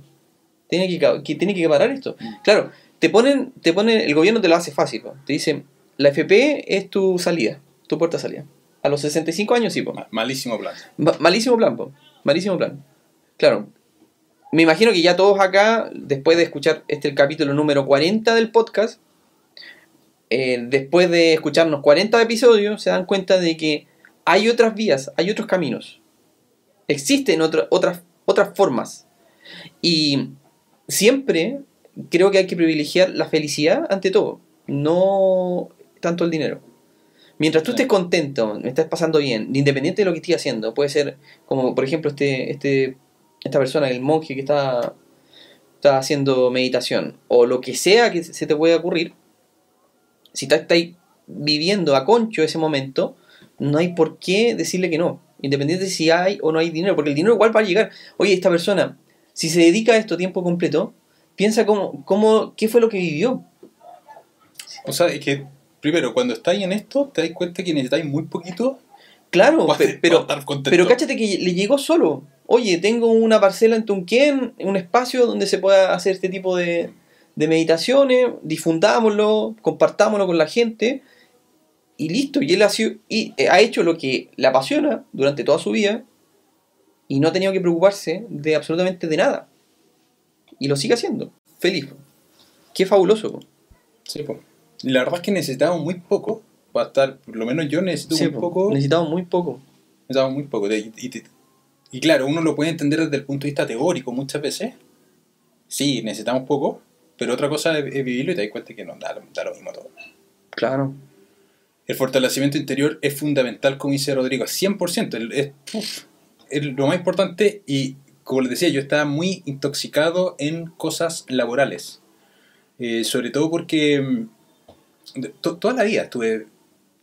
Tiene que, tiene que parar esto. Claro, te ponen, te ponen, el gobierno te lo hace fácil, po. Te dicen, la FP es tu salida, tu puerta de salida. A los 65 años sí, po. Ma- Malísimo plan. Ma- malísimo plan, po. Malísimo plan. Claro. Me imagino que ya todos acá, después de escuchar este el capítulo número 40 del podcast, eh, después de escucharnos 40 episodios, se dan cuenta de que hay otras vías, hay otros caminos. Existen otra- otras, otras formas. Y siempre creo que hay que privilegiar la felicidad ante todo, no tanto el dinero. Mientras tú estés contento, me estás pasando bien, independiente de lo que estés haciendo, puede ser como por ejemplo este, este, esta persona, el monje que está estás haciendo meditación o lo que sea que se te pueda ocurrir, si estás estáis viviendo a concho ese momento, no hay por qué decirle que no, independiente de si hay o no hay dinero, porque el dinero igual va a llegar. Oye, esta persona, si se dedica a esto tiempo completo, piensa cómo, cómo, qué fue lo que vivió. O sea, es que, primero, cuando estáis en esto, te das cuenta que necesitáis muy poquito. Claro, para- pero, para cáchate que le llegó solo. Oye, tengo una parcela en Tunquén, un espacio donde se pueda hacer este tipo de, de meditaciones, difundámoslo, compartámoslo con la gente, y listo. Y él ha, sido- y eh, ha hecho lo que le apasiona durante toda su vida, y no ha tenido que preocuparse de absolutamente de nada. Y lo sigue haciendo. Feliz. Qué fabuloso. po. Sí, po. La verdad es que necesitamos muy poco para estar, por lo menos yo necesito Sí, muy po. poco. Necesitamos muy poco. Necesitamos muy poco. Y, y- y- y claro, uno lo puede entender desde el punto de vista teórico muchas veces. Sí, necesitamos poco, pero otra cosa es, es vivirlo y te das cuenta que no da, lo- da lo mismo todo. Claro. El fortalecimiento interior es fundamental, como dice Rodrigo, 100%. el- Es, uf, es lo más importante y, como les decía, yo estaba muy intoxicado en cosas laborales. Eh, sobre todo porque mm, toda la vida estuve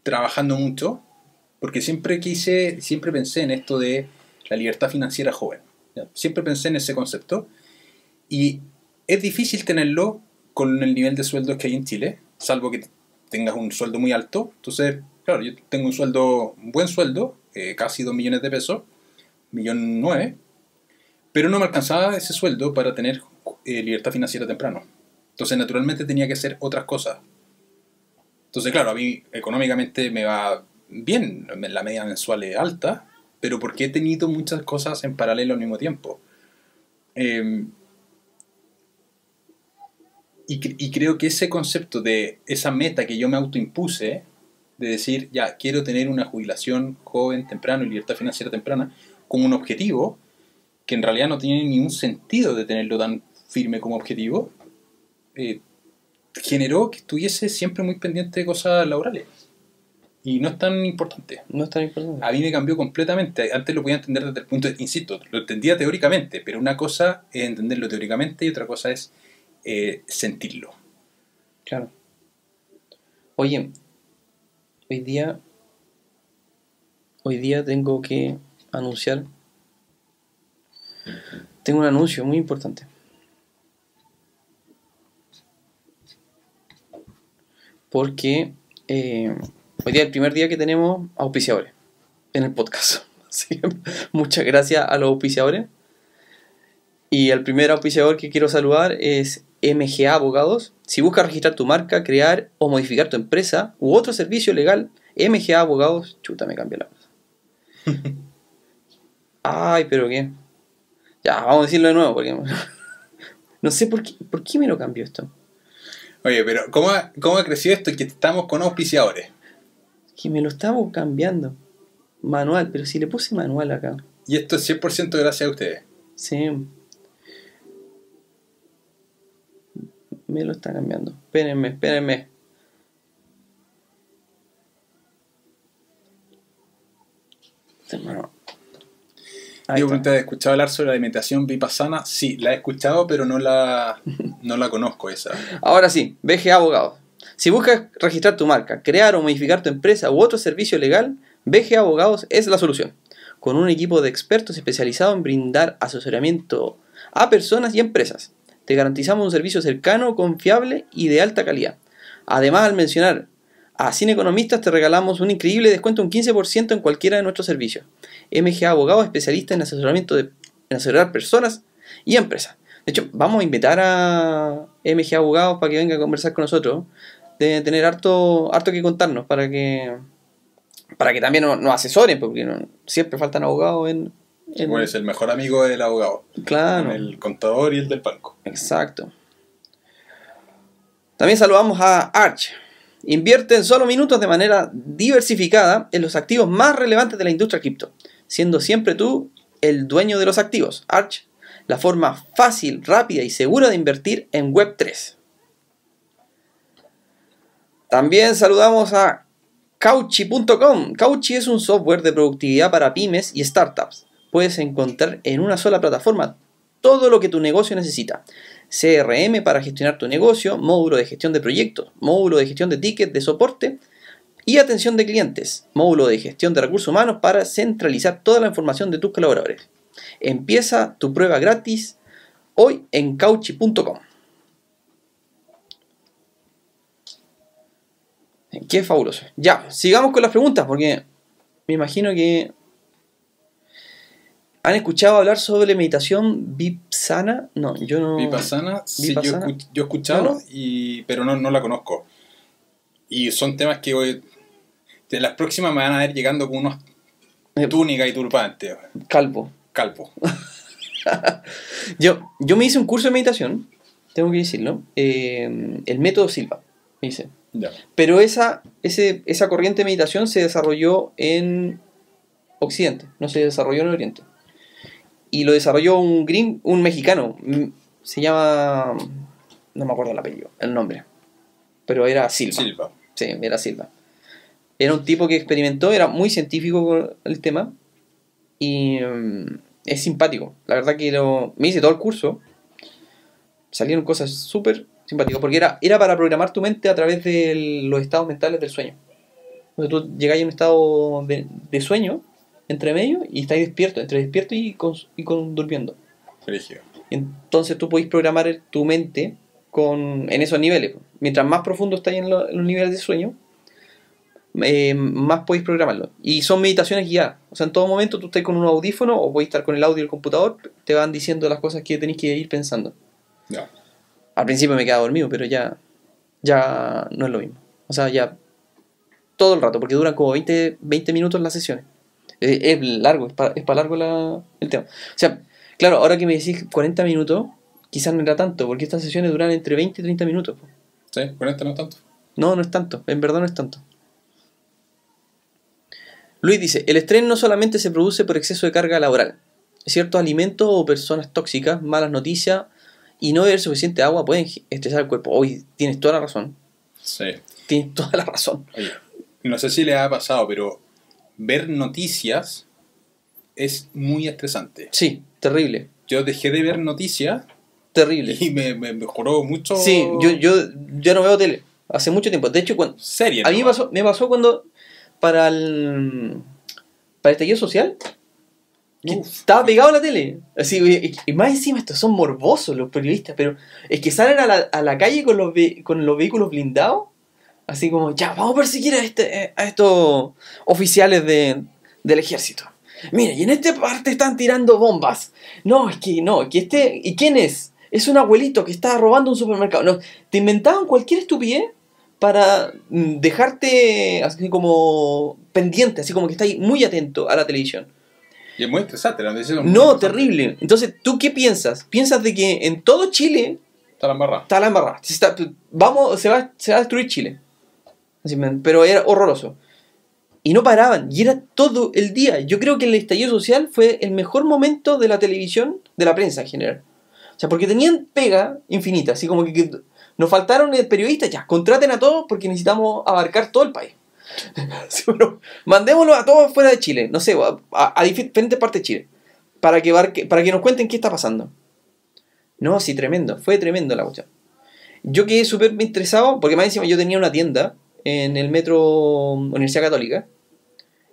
trabajando mucho, porque siempre quise, siempre pensé en esto de la libertad financiera joven. ¿ya? Siempre pensé en ese concepto y es difícil tenerlo con el nivel de sueldos que hay en Chile, salvo que tengas un sueldo muy alto. Entonces, claro, yo tengo un sueldo, un buen sueldo, eh, casi 2 millones de pesos, millón nueve, pero no me alcanzaba ese sueldo para tener eh, libertad financiera temprano. Entonces, naturalmente tenía que hacer otras cosas. Entonces, claro, a mí económicamente me va bien, la media mensual es alta, pero porque he tenido muchas cosas en paralelo al mismo tiempo. Eh, y, y creo que ese concepto de esa meta que yo me autoimpuse, de decir, ya, quiero tener una jubilación joven, temprano y libertad financiera temprana, como un objetivo, que en realidad no tiene ningún sentido de tenerlo tan firme como objetivo, eh, generó que estuviese siempre muy pendiente de cosas laborales. Y no es tan importante. No es tan importante. A mí me cambió completamente. Antes lo podía entender desde el punto de, insisto, lo entendía teóricamente, pero una cosa es entenderlo teóricamente y otra cosa es eh, sentirlo. Claro. Oye, hoy día, hoy día tengo que anunciar, tengo un anuncio muy importante. Porque eh, hoy día es el primer día que tenemos auspiciadores en el podcast. *laughs* Así que muchas gracias a los auspiciadores. Y el primer auspiciador que quiero saludar es MGA Abogados. Si buscas registrar tu marca, crear o modificar tu empresa u otro servicio legal, MGA Abogados, chuta, me cambió la cosa. *laughs* Ay, pero qué. Ya, vamos a decirlo de nuevo porque *laughs* no sé por qué, por qué me lo cambió esto. Oye, pero ¿cómo ha, cómo ha crecido esto que estamos con auspiciadores? Que me lo estaba cambiando. Manual, pero si le puse manual acá. Y esto es 100% gracias a ustedes. Sí. Me lo está cambiando. Espérenme, espérenme. Ahí ¿has escuchado hablar sobre la alimentación vipassana? Sí, la he escuchado, pero no la, no la conozco esa. Ahora sí, BGA Abogados. Si buscas registrar tu marca, crear o modificar tu empresa u otro servicio legal, BGA Abogados es la solución. Con un equipo de expertos especializado en brindar asesoramiento a personas y empresas. Te garantizamos un servicio cercano, confiable y de alta calidad. Además, al mencionar a Cine Economistas, te regalamos un increíble descuento, un 15% en cualquiera de nuestros servicios. MGA Abogados, especialista en asesoramiento de en asesorar personas y empresas. De hecho, vamos a invitar a MG Abogados para que venga a conversar con nosotros. Deben tener harto, harto que contarnos para que para que también nos, nos asesoren, porque no- siempre faltan abogados en... en- Bueno, es el mejor amigo del abogado. claro, El contador y el del banco. exacto. También saludamos a Arch. Invierte en solo minutos de manera diversificada en los activos más relevantes de la industria cripto, siendo siempre tú el dueño de los activos. Arch, la forma fácil, rápida y segura de invertir en Web3. También saludamos a Couchy.com. Couchy es un software de productividad para pymes y startups. Puedes encontrar en una sola plataforma todo lo que tu negocio necesita. CRM para gestionar tu negocio, módulo de gestión de proyectos, módulo de gestión de tickets de soporte y atención de clientes, módulo de gestión de recursos humanos para centralizar toda la información de tus colaboradores. Empieza tu prueba gratis hoy en cauchi.com. Qué fabuloso. Ya, sigamos con las preguntas porque me imagino que han escuchado hablar sobre meditación vipassana. No, yo no. Vipassana, sí, yo, Vipassana. yo he escuchado, ¿No? Y, pero no, no la conozco. Y son temas que hoy, de las próximas me van a ver llegando con unos Eh. túnicas y turbantes. Calvo. Calvo. *laughs* Yo, yo me hice un curso de meditación, tengo que decirlo. eh, el método Silva, me hice. Ya. Pero esa, ese, esa corriente de meditación se desarrolló en Occidente, no se desarrolló en Oriente. Y lo desarrolló un gring, un mexicano. Se llama. No me acuerdo el apellido, el nombre. Pero era Silva. Silva. Sí, era Silva. Era un tipo que experimentó, era muy científico con el tema. Y mm, es simpático. La verdad que lo, me hice todo el curso. Salieron cosas súper simpáticas. Porque era, era para programar tu mente a través de los estados mentales del sueño. Entonces tú a un estado de, de sueño, entre medio, y estáis despierto, entre despierto y con, y con durmiendo. Entonces tú podéis programar tu mente con, en esos niveles. Mientras más profundo estáis en, lo- en los niveles de sueño, eh, más podéis programarlo. Y son meditaciones guiadas. O sea, en todo momento tú estás con un audífono o podéis estar con el audio del computador, te van diciendo las cosas que tenéis que ir pensando. Ya. Al principio me quedaba dormido, pero ya, ya no es lo mismo. O sea, ya todo el rato, porque duran como 20, 20 minutos las sesiones. Eh, es largo, es para largo la- el tema. O sea, claro, ahora que me decís 40 minutos, quizás no era tanto, porque estas sesiones duran entre 20 y 30 minutos. po. ¿Sí? ¿Con esto no es tanto? No, no es tanto, en verdad no es tanto. Luis dice, el estrés no solamente se produce por exceso de carga laboral. Ciertos alimentos o personas tóxicas, malas noticias y no beber suficiente agua pueden estresar el cuerpo. Hoy tienes toda la razón. Sí. Tienes toda la razón. Oye, no sé si les ha pasado, pero ver noticias es muy estresante. Sí, terrible. Yo dejé de ver noticias Terrible. y me, me mejoró mucho. Sí, yo, yo ya no veo tele. Hace mucho tiempo. De hecho, cuando, Serie. a mí me pasó, me pasó cuando para el para el estallido social Uf. estaba pegado a la tele. Así, y, y más encima estos son morbosos los periodistas, pero es que salen a la, a la calle con los, ve- con los vehículos blindados, así como, ya, vamos a perseguir a, este, a estos oficiales de, del ejército. Mira, y en esta parte están tirando bombas. No, es que no, que este... ¿Y quién es? Es un abuelito que está robando un supermercado. No, te inventaban cualquier estupidez para mm, dejarte así como pendiente, así como que estás muy atento a la televisión. Y es muy estresante. No, terrible. Entonces, ¿tú qué piensas? ¿Piensas de que en todo Chile Está la embarrada. está la embarrada? Se está- vamos, se va, se va a destruir Chile. Pero era horroroso. Y no paraban, y era todo el día. Yo creo que el estallido social fue el mejor momento de la televisión, de la prensa en general. O sea, porque tenían pega infinita, así como que, nos faltaron eh, periodistas, ya, contraten a todos porque necesitamos abarcar todo el país. *laughs* Sí, mandémoslo a todos fuera de Chile, no sé, a, diferentes partes de Chile, para que, abarque- para que nos cuenten qué está pasando. No, sí, tremendo, fue tremendo la cuestión. Yo quedé súper interesado, porque más encima yo tenía una tienda en el metro Universidad Católica,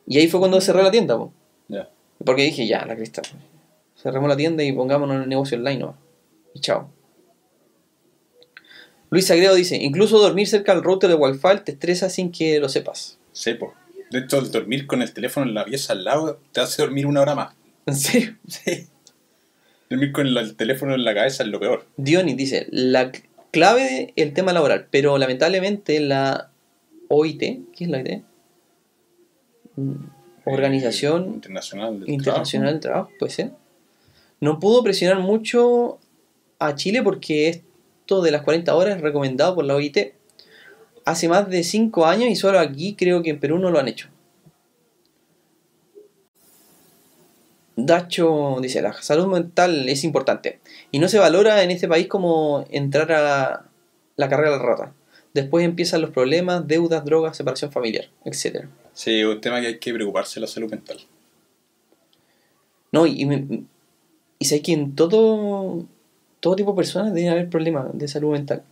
y ahí fue cuando cerré la tienda, po. Ya. porque dije, ya, la cresta, cerremos la tienda y pongámonos en el negocio online nomás. Y chao. Luis Sagredo dice, incluso dormir cerca del router de Wi-Fi te estresa sin que lo sepas. Sí, po. De hecho, el dormir con el teléfono en la pieza al lado te hace dormir una hora más. ¿En serio? *laughs* Sí. Dormir con el, el teléfono en la cabeza es lo peor. Dionis dice, la clave el tema laboral, pero lamentablemente la OIT, ¿qué es la OIT? Mm, Organización Eh, Internacional del Internacional del Trabajo, puede ser. No pudo presionar mucho a Chile porque esto de las 40 horas es recomendado por la OIT. Hace más de 5 años y solo aquí creo que en Perú no lo han hecho. Dacho dice, la salud mental es importante y no se valora en este país como entrar a la carrera de la rata. Después empiezan los problemas, deudas, drogas, separación familiar, etc. Sí, es un tema que hay que preocuparse la salud mental. No, y, me- y sabes que en todo, todo tipo de personas debe haber problemas de salud mental.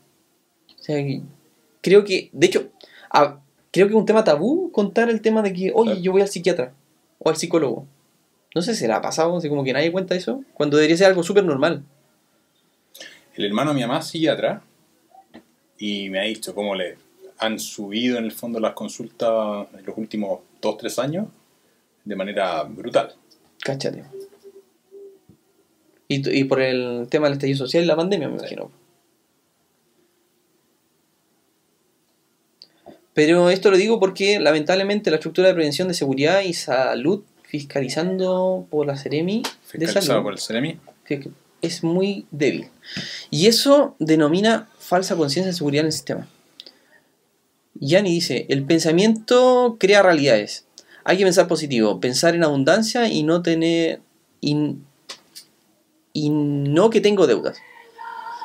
O sea, que creo que, de hecho, a- creo que es un tema tabú contar el tema de que, oye, yo voy al psiquiatra o al psicólogo. No sé si le ha pasado, así como que nadie cuenta eso, cuando debería ser algo súper normal. El hermano de mi mamá es psiquiatra y me ha dicho cómo le han subido en el fondo las consultas en los últimos 2-3 años de manera brutal. Cáchate. Y, y por el tema del estallido social y la pandemia, me imagino. Pero esto lo digo porque lamentablemente la estructura de prevención de seguridad y salud fiscalizando por la Ceremi de salud por el CEREMI. es muy débil. Y eso denomina falsa conciencia de seguridad en el sistema. Yani dice, el pensamiento crea realidades. Hay que pensar positivo, pensar en abundancia y no tener... Y, no que tengo deudas.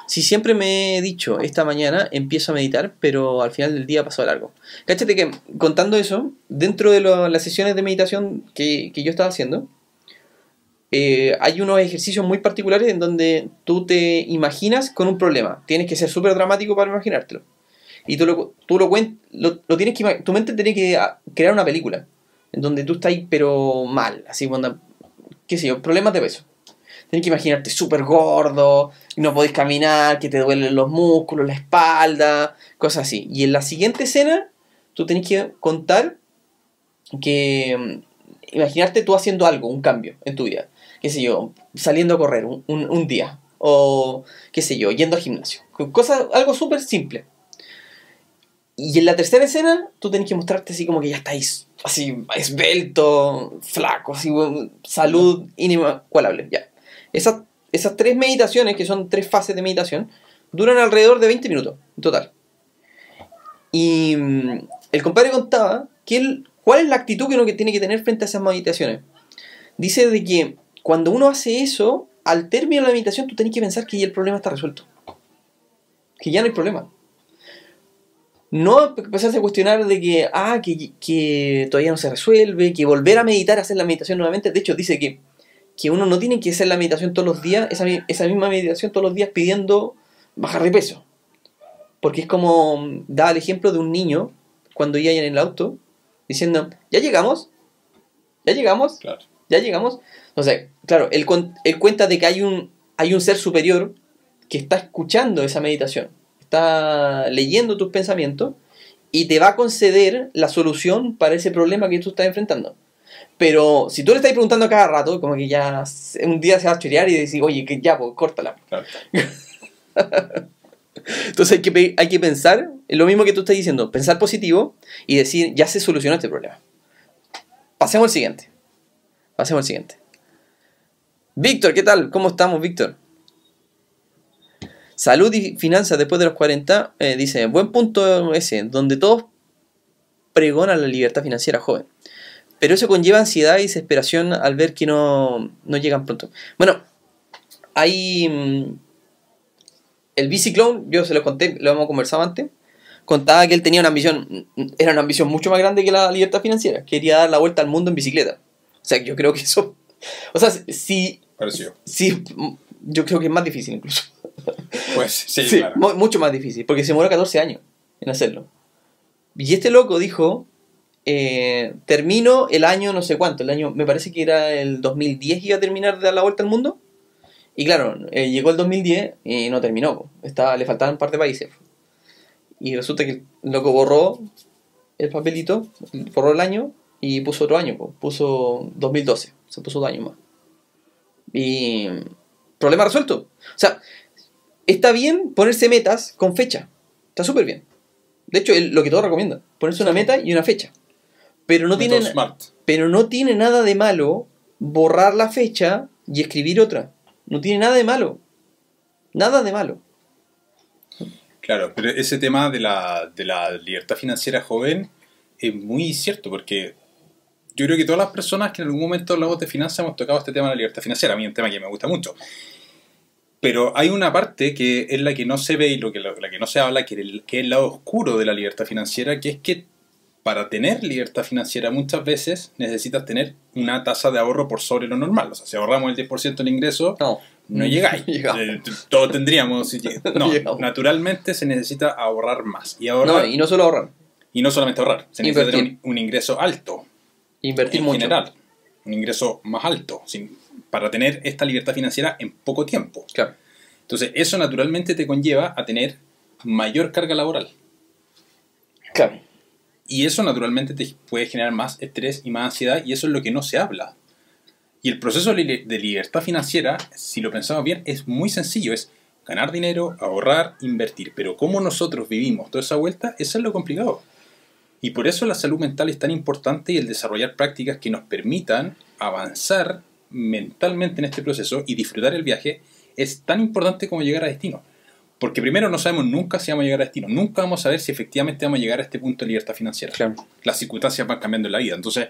Si siempre me he dicho, esta mañana empiezo a meditar, pero al final del día pasó largo. Cáchate que contando eso, dentro de las sesiones de meditación que yo estaba haciendo, eh, hay unos ejercicios muy particulares en donde tú te imaginas con un problema. Tienes que ser súper dramático para imaginártelo. Y tú lo, tú lo, tienes que Tu mente tiene que ah, crear una película en donde tú estás ahí, pero mal. Así, cuando, qué sé yo, problemas de peso. Tienes que imaginarte súper gordo, no podés caminar, que te duelen los músculos, la espalda, cosas así. Y en la siguiente escena, tú tenés que contar que. mm, Imaginarte tú haciendo algo, un cambio en tu vida. Qué sé yo, saliendo a correr un, día. O, qué sé yo, yendo al gimnasio. Cosas, algo súper simple. Y en la tercera escena, tú tenés que mostrarte así como que ya estáis así esbelto, flaco, así, salud inigualable. Ya. Esas, esas tres meditaciones, que son tres fases de meditación, duran alrededor de 20 minutos en total. Y mm, el compadre contaba que él, cuál es la actitud que uno tiene que tener frente a esas meditaciones. Dice de que cuando uno hace eso, al término de la meditación, tú tenés que pensar que ya el problema está resuelto. Que ya no hay problema. No empezarse a cuestionar de que, ah, que, que todavía no se resuelve, que volver a meditar, hacer la meditación nuevamente. De hecho, dice que, que uno no tiene que hacer la meditación todos los días, esa, esa misma meditación todos los días pidiendo bajar de peso. Porque es como, da el ejemplo de un niño cuando iba en el auto, diciendo, ya llegamos, ya llegamos, Claro. ya llegamos. O sea, claro, él, él cuenta de que hay un, hay un ser superior que está escuchando esa meditación, está leyendo tus pensamientos y te va a conceder la solución para ese problema que tú estás enfrentando. Pero si tú le estás preguntando a cada rato, como que ya un día se va a chorear y decir, oye, que ya, pues córtala. Claro. *laughs* Entonces hay que, hay que pensar, en lo mismo que tú estás diciendo, pensar positivo y decir, ya se solucionó este problema. Pasemos al siguiente. Pasemos al siguiente. Víctor, ¿qué tal? ¿Cómo estamos, Víctor? Salud y finanzas después de los 40, eh, dice, buen punto ese, donde todos pregonan la libertad financiera joven. Pero eso conlleva ansiedad y desesperación al ver que no, no llegan pronto. Bueno, hay... mm, el Biciclone, yo se lo conté, lo hemos conversado antes, contaba que él tenía una ambición, era una ambición mucho más grande que la libertad financiera. Quería dar la vuelta al mundo en bicicleta. O sea, yo creo que eso... *laughs* O sea, si... Pareció. si yo creo que es más difícil incluso. Pues sí, Sí, claro. mu- mucho más difícil, porque se demoró 14 años en hacerlo. Y este loco dijo, eh, termino el año no sé cuánto, el año, me parece que era el 2010 iba a terminar de dar la vuelta al mundo. Y claro, eh, llegó el 2010 y no terminó, estaba, le faltaban un par de países. Y resulta que el loco borró el papelito, borró el año y puso otro año, puso 2012, se puso dos años más. Y problema resuelto. O sea, está bien ponerse metas con fecha. Está súper bien. De hecho, es lo que todos recomiendan. Ponerse una meta y una fecha. Pero no, tiene, pero no tiene nada de malo borrar la fecha y escribir otra. No tiene nada de malo. Nada de malo. Claro, pero ese tema de la, de la libertad financiera joven es muy cierto porque yo creo que todas las personas que en algún momento hablamos de finanzas hemos tocado este tema de la libertad financiera. A mí es un tema que me gusta mucho. Pero hay una parte que es la que no se ve y lo que, la, la que no se habla, que, el- que es el lado oscuro de la libertad financiera, que es que para tener libertad financiera muchas veces necesitas tener una tasa de ahorro por sobre lo normal. O sea, si ahorramos el 10% del ingreso, No. no llegáis. *laughs* Llegamos. Eh, Todos tendríamos. *laughs* No llegamos. naturalmente se necesita ahorrar más. Y, ahorrar, No, y no solo ahorrar, y no solamente ahorrar, se necesita tener un, un ingreso alto invertir en mucho. general. Un ingreso más alto sin- para tener esta libertad financiera en poco tiempo. Claro. Entonces, eso naturalmente te conlleva a tener mayor carga laboral. Claro. Y eso naturalmente te puede generar más estrés y más ansiedad, y eso es lo que no se habla. Y el proceso de libertad financiera, si lo pensamos bien, es muy sencillo, es ganar dinero, ahorrar, invertir. Pero cómo nosotros vivimos toda esa vuelta, eso es lo complicado. Y por eso la salud mental es tan importante y el desarrollar prácticas que nos permitan avanzar mentalmente en este proceso y disfrutar el viaje es tan importante como llegar a destino. Porque primero no sabemos nunca si vamos a llegar a destino. Nunca vamos a saber si efectivamente vamos a llegar a este punto de libertad financiera. Claro. Las circunstancias van cambiando en la vida. Entonces,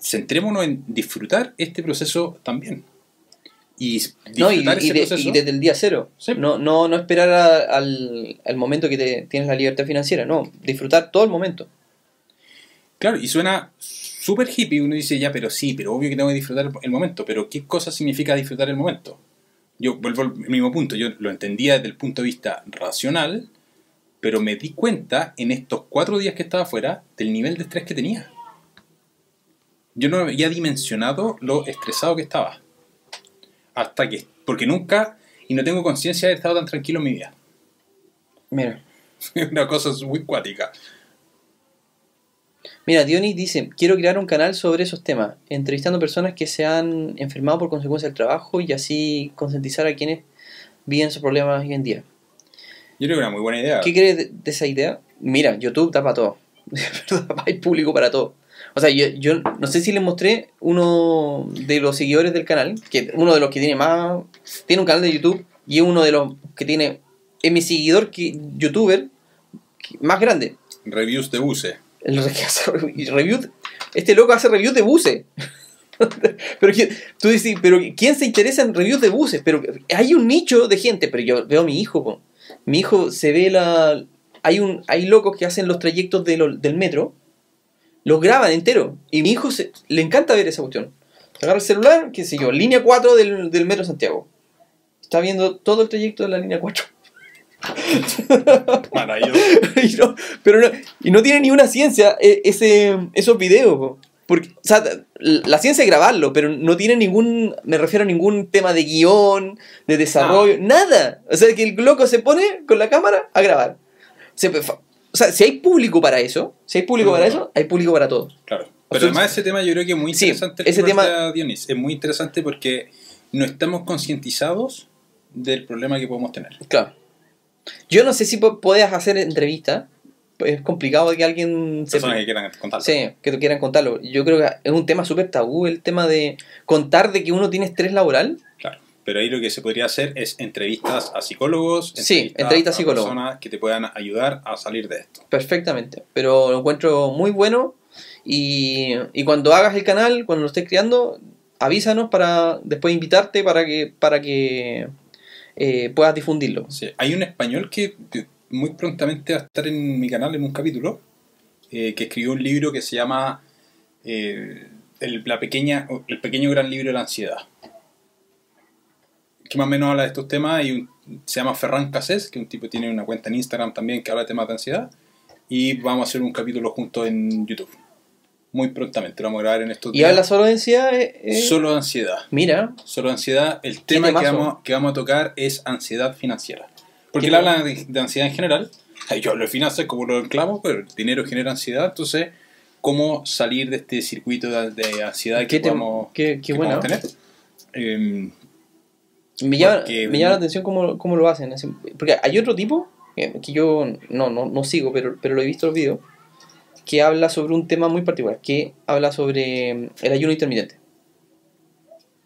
centrémonos en disfrutar este proceso también. Y No, y, disfrutar y ese de- proceso. y desde el día cero. Sí. No, no, no esperar a- al, al momento que te, tienes la libertad financiera, no, disfrutar todo el momento. Claro, y suena súper hippie. Uno dice, ya, pero sí, pero obvio que tengo que disfrutar el momento. Pero, ¿qué cosa significa disfrutar el momento? Yo vuelvo al mismo punto. Yo lo entendía desde el punto de vista racional, pero me di cuenta en estos cuatro días que estaba afuera del nivel de estrés que tenía. Yo no había dimensionado lo estresado que estaba. Hasta que, porque nunca, y no tengo conciencia de haber estado tan tranquilo en mi vida. Mira. Es *laughs* una cosa muy cuática. Mira, Dionis dice, quiero crear un canal sobre esos temas, entrevistando personas que se han enfermado por consecuencia del trabajo y así concientizar a quienes viven esos problemas hoy en día. Yo creo que era una muy buena idea. ¿Qué crees de, de esa idea? Mira, YouTube da para todo. *laughs* Hay público para todo. O sea, yo, yo no sé si les mostré uno de los seguidores del canal, que uno de los que tiene más... Tiene un canal de YouTube y es uno de los que tiene... Es mi seguidor que, youtuber más grande. Reviews de buses. El *laughs* que hace re- review. Este loco hace reviews de buses. *laughs* pero tú dices, pero ¿quién se interesa en reviews de buses? Pero hay un nicho de gente, pero yo veo a mi hijo, mi hijo se ve la... Hay, un, hay locos que hacen los trayectos de del metro, los graban entero, y mi hijo se- le encanta ver esa cuestión. Agarra el celular, qué sé yo, línea 4 del, del metro Santiago. Está viendo todo el trayecto de la línea 4. *laughs* Maravilloso. *laughs* y, no, pero no, y no tiene ni una ciencia eh, ese, esos videos. po. Porque, o sea, la ciencia es grabarlo, pero no tiene ningún, me refiero a ningún tema de guion, de desarrollo, nada. O sea, que el loco se pone con la cámara a grabar. Se- o sea, si hay público para eso, si hay público para eso, hay público para todo. Claro. Pero además ese tema yo creo que es muy Sí, interesante. que ese tema- Dionis. Es muy interesante porque no estamos concientizados del problema que podemos tener. Claro. Yo no sé si puedes hacer entrevistas. Es complicado que alguien se Personas que quieran contarlo. Sí, que te quieran contarlo. Yo creo que es un tema súper tabú el tema de contar de que uno tiene estrés laboral. Claro. Pero ahí lo que se podría hacer es entrevistas a psicólogos, Sí, entrevistas a psicólogos. personas que te puedan ayudar a salir de esto. Perfectamente. Pero lo encuentro muy bueno. Y, y cuando hagas el canal, cuando lo estés creando, avísanos para después invitarte para que, para que eh, puedas difundirlo. Hay un español que muy prontamente va a estar en mi canal en un capítulo, eh, que escribió un libro que se llama eh, el, la pequeña, el pequeño gran libro de la ansiedad. Que más o menos habla de estos temas y un- se llama Ferran Casés, que un tipo tiene una cuenta en Instagram también que habla de temas de ansiedad. Y vamos a hacer un capítulo juntos en YouTube. Muy prontamente, lo vamos a grabar en estos Y días. habla solo de ansiedad. eh, eh, Solo de ansiedad. Mira, Solo ansiedad. El tema que vamos, que vamos a tocar es ansiedad financiera. Porque ¿Qué él habla de, de ansiedad en general. Yo hablo de finanzas como lo clamo, pero el dinero genera ansiedad. Entonces, ¿cómo salir de este circuito de, de ansiedad que qué, te- podamos, qué, qué que bueno. podamos tener? Eh, Me llama, Porque- me llama la atención cómo, cómo lo hacen. Porque hay otro tipo, que, que yo no, no, no sigo, pero, pero lo he visto en los videos, que habla sobre un tema muy particular, que habla sobre mm, el ayuno intermitente.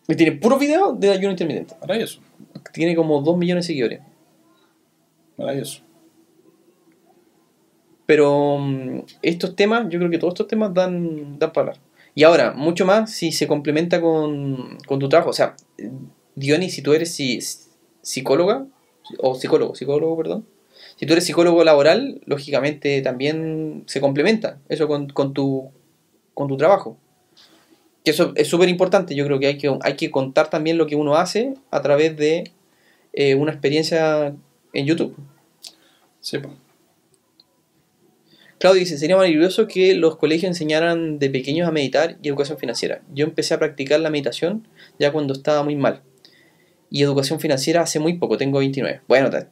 Y tiene puro video de ayuno intermitente. maravilloso. Tiene como 2 millones de seguidores. Maravilloso. Pero mm, estos temas, yo creo que todos estos temas dan, dan para hablar. Y ahora, mucho más si se complementa con, con tu trabajo. O sea, Diony, si tú eres si- psicóloga, o psicólogo, psicólogo, perdón, Si tú eres psicólogo laboral, lógicamente también se complementa eso con, con tu, con tu trabajo. Que eso es súper importante. Yo creo que hay, que hay que contar también lo que uno hace a través de eh, una experiencia en YouTube. Sí. Claudio dice, sería maravilloso que los colegios enseñaran de pequeños a meditar y educación financiera. Yo empecé a practicar la meditación ya cuando estaba muy mal. Y educación financiera hace muy poco, tengo 29. Bueno, está-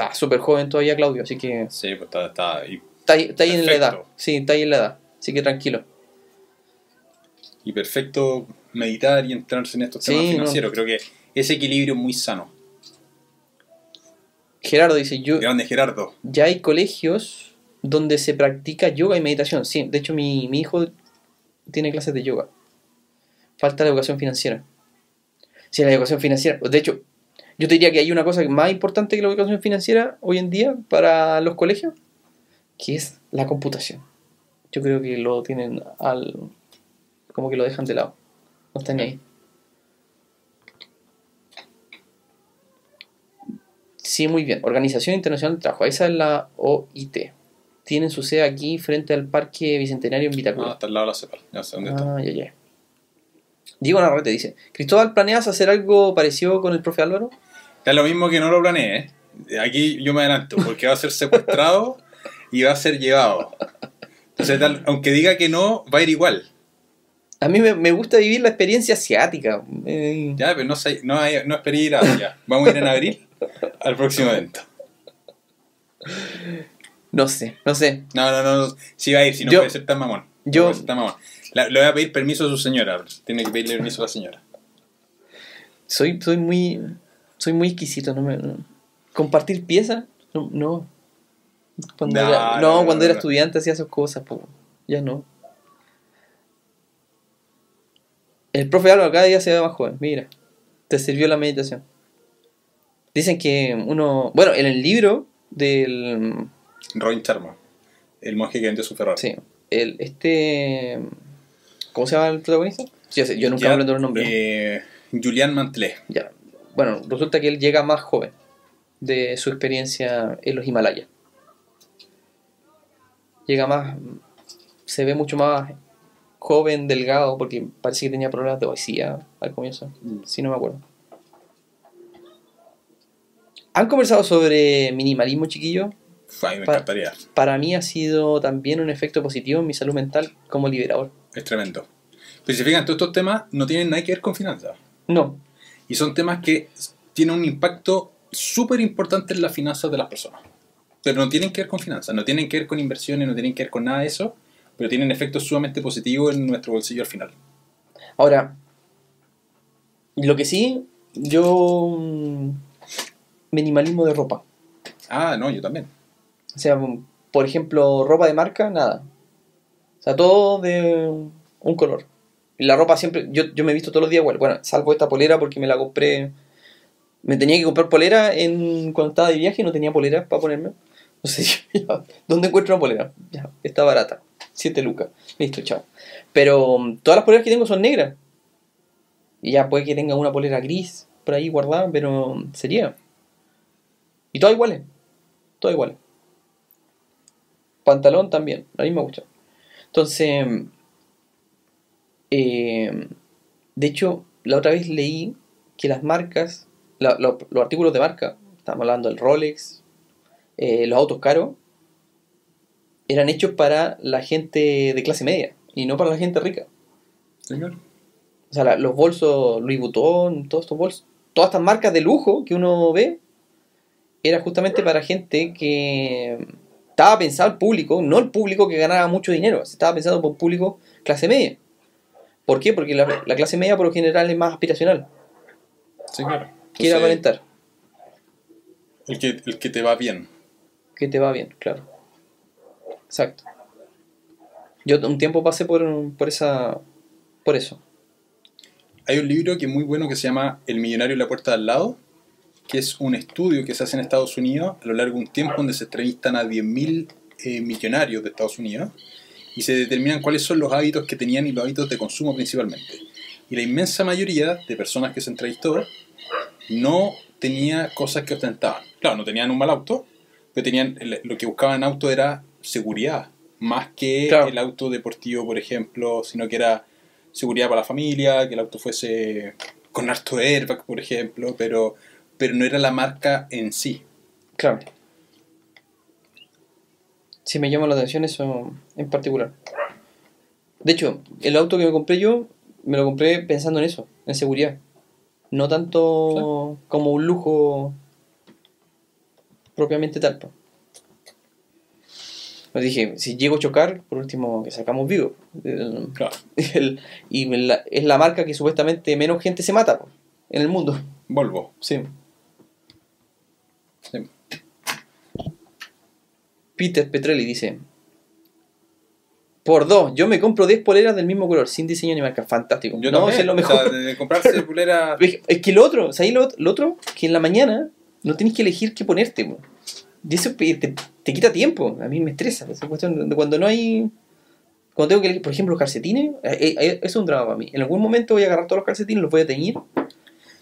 está súper joven todavía Claudio, así que Sí, pues está, está ahí. está ahí, está ahí en la edad. Sí, está ahí en la edad. Así que tranquilo. Y perfecto meditar y entrarse en estos Sí, temas no. financieros. Creo que ese equilibrio es muy sano. Gerardo dice, yo, Grande Gerardo. ya hay colegios donde se practica yoga y meditación. Sí, de hecho mi, mi hijo tiene clases de yoga. Falta la educación financiera. Sí, la educación financiera. De hecho, yo te diría que hay una cosa más importante que la educación financiera hoy en día para los colegios, que es la computación. Yo creo que lo tienen al... como que lo dejan de lado. No están ahí. Sí, muy bien. Organización Internacional del Trabajo. Esa es la OIT. Tienen su sede aquí frente al Parque Bicentenario en Ah, Vitacura. está al lado de la CEPAL. Ya sé dónde está. Ah, ya, ya. Diego Narrete dice, Cristóbal, ¿planeas hacer algo parecido con el profe Álvaro? Es lo mismo que no lo planeé. ¿eh? Aquí yo me adelanto, porque va a ser secuestrado y va a ser llevado. Entonces, tal- aunque diga que no, va a ir igual. A mí me, me gusta vivir la experiencia asiática. Eh, Ya, pero no, no, hay- no esperé ir a ya. Vamos a ir en abril al próximo evento. no sé, no sé. No, no, no. Sí va a ir, si no Yo- puede ser tan mamón. No yo- puede ser tan mamón. La- le voy a pedir permiso a su señora. Tiene que pedirle permiso a la señora. Soy, soy muy soy muy exquisito. No me, no. Compartir piezas, no. no. Cuando No, era, no, cuando era estudiante hacía esas cosas, po. ya no. El profe Álvaro cada día se ve más joven. Mira, te sirvió la meditación. Dicen que uno. Bueno, en el libro del. Robin Charma, el monje que vendió su Ferrari. Sí, el, este. ¿Cómo se llama el protagonista? Sí, yo, nunca me aprendo los nombres. eh, Julián Mantlé. Ya. Bueno, resulta que él llega más joven de su experiencia en los Himalayas. Llega más. Se ve mucho más joven, delgado, porque parece que tenía problemas de obesidad al comienzo. Si no me acuerdo. ¿Han conversado sobre minimalismo, chiquillo? Me encantaría. Para mí ha sido también un efecto positivo en mi salud mental como liberador. Es tremendo. Pero si se fijan, todos estos temas no tienen nada que ver con finanzas. No, Y son temas que tienen un impacto súper importante en las finanzas de las personas. Pero no tienen que ver con finanzas, no tienen que ver con inversiones, no tienen que ver con nada de eso, pero tienen efectos sumamente positivos en nuestro bolsillo al final. Ahora, lo que sí, yo. mm, Minimalismo de ropa. Ah, no, yo también. O sea, mm, por ejemplo, ropa de marca, nada. O sea, todo de un color. La ropa siempre. Yo, yo me he visto todos los días igual. Bueno, salvo esta polera porque me la compré. Me tenía que comprar polera en, cuando estaba de viaje y no tenía polera para ponerme. No sé, *laughs* ya, ¿dónde encuentro una polera? Ya, está barata. 7 lucas. Listo, chao. Pero mm, todas las poleras que tengo son negras. Y ya puede que tenga una polera gris por ahí guardada, pero mm, sería. Y todas iguales. Todas iguales. Pantalón también, la misma cuestión. Entonces, eh, de hecho, la otra vez leí que las marcas, la- los artículos de marca, estamos hablando del Rolex, eh, los autos caros, eran hechos para la gente de clase media y no para la gente rica. Señor. O sea, la- los bolsos Louis Vuitton, todos estos bolsos, todas estas marcas de lujo que uno ve, era justamente para gente que estaba pensado el público, no el público que ganaba mucho dinero, estaba pensado por un público clase media. ¿Por qué? Porque la, la clase media por lo general es más aspiracional, Sí, claro. quiere aparentar El que, el que te va bien. que te va bien, claro. Exacto. Yo un tiempo pasé por, por esa por eso. Hay un libro que es muy bueno que se llama El millonario en la puerta de al lado, que es un estudio que se hace en Estados Unidos a lo largo de un tiempo donde se entrevistan a 10.000 eh, millonarios de Estados Unidos y se determinan cuáles son los hábitos que tenían y los hábitos de consumo principalmente. Y la inmensa mayoría de personas que se entrevistó no tenía cosas que ostentaban. Claro, no tenían un mal auto, pero tenían, lo que buscaban en auto era seguridad, más que Claro. el auto deportivo, por ejemplo, sino que era seguridad para la familia, que el auto fuese con harto airbag, por ejemplo, pero, pero no era la marca en sí. Claro. Sí, me llama la atención eso en particular. De hecho, el auto que me compré yo, me lo compré pensando en eso, en seguridad. No tanto como un lujo propiamente tal. po. Pues dije, si llego a chocar, por último, que sacamos vivo. Claro. *laughs* el- y la- es la marca que supuestamente menos gente se mata po, en el mundo. Volvo. Sí. Sí. Peter Petrelli dice: Por dos, yo me compro 10 poleras del mismo color, sin diseño ni marca. Fantástico. Yo no, también, es lo o mejor. sea, de comprarse *laughs* pulera... Es es que lo otro, ¿sabes lo, lo otro? Que en la mañana no tienes que elegir qué ponerte. po. Y eso te, te- quita tiempo. A mí me estresa. Esa cuestión de cuando no hay. Cuando tengo que elegir, por ejemplo, los calcetines, eh, eh, eh, eso es un drama para mí. En algún momento voy a agarrar todos los calcetines, los voy a teñir.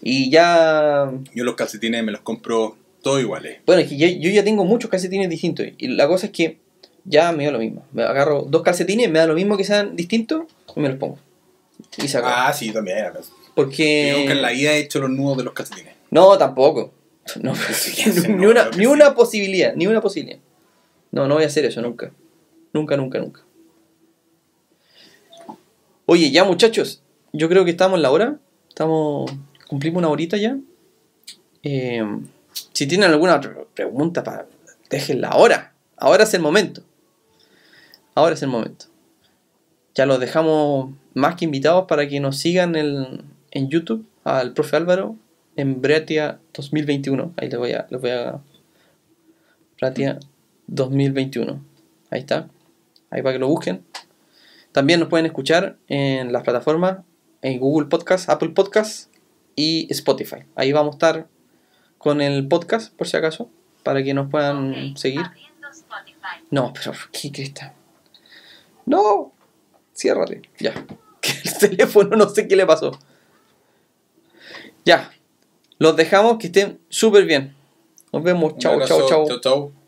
Y ya Yo los calcetines me los compro todos iguales. Bueno, es que yo, yo ya tengo muchos calcetines distintos. Y la cosa es que ya me da lo mismo. Me agarro dos calcetines, me da lo mismo que sean distintos y me los pongo. Y acabó. Ah, sí, también. Yo Porque. nunca en la vida he hecho los nudos de los calcetines. No, tampoco. *laughs* *laughs* No, ni, una, ni una posibilidad, ni una posibilidad. No, no voy a hacer eso nunca. Nunca, nunca, nunca. Oye, ya muchachos, yo creo que estamos en la hora. Estamos. Cumplimos una horita ya. Eh, si tienen alguna pregunta, déjenla ahora. Ahora es el momento. Ahora es el momento. Ya los dejamos más que invitados para que nos sigan en, YouTube al profe Álvaro en Breatia 2021. Ahí les voy a. Les voy a Breatia 2021. Ahí está. Ahí para que lo busquen. También nos pueden escuchar en las plataformas en Google Podcast, Apple Podcast y Spotify. Ahí vamos a estar con el podcast, por si acaso, para que nos puedan seguir. No, pero ¿qué cresta? No, ciérrate. Ya. *laughs* Que el teléfono no sé qué le pasó. Ya. Los dejamos que estén súper bien. Nos vemos. Un Chao, chao, chao. Chao, chao.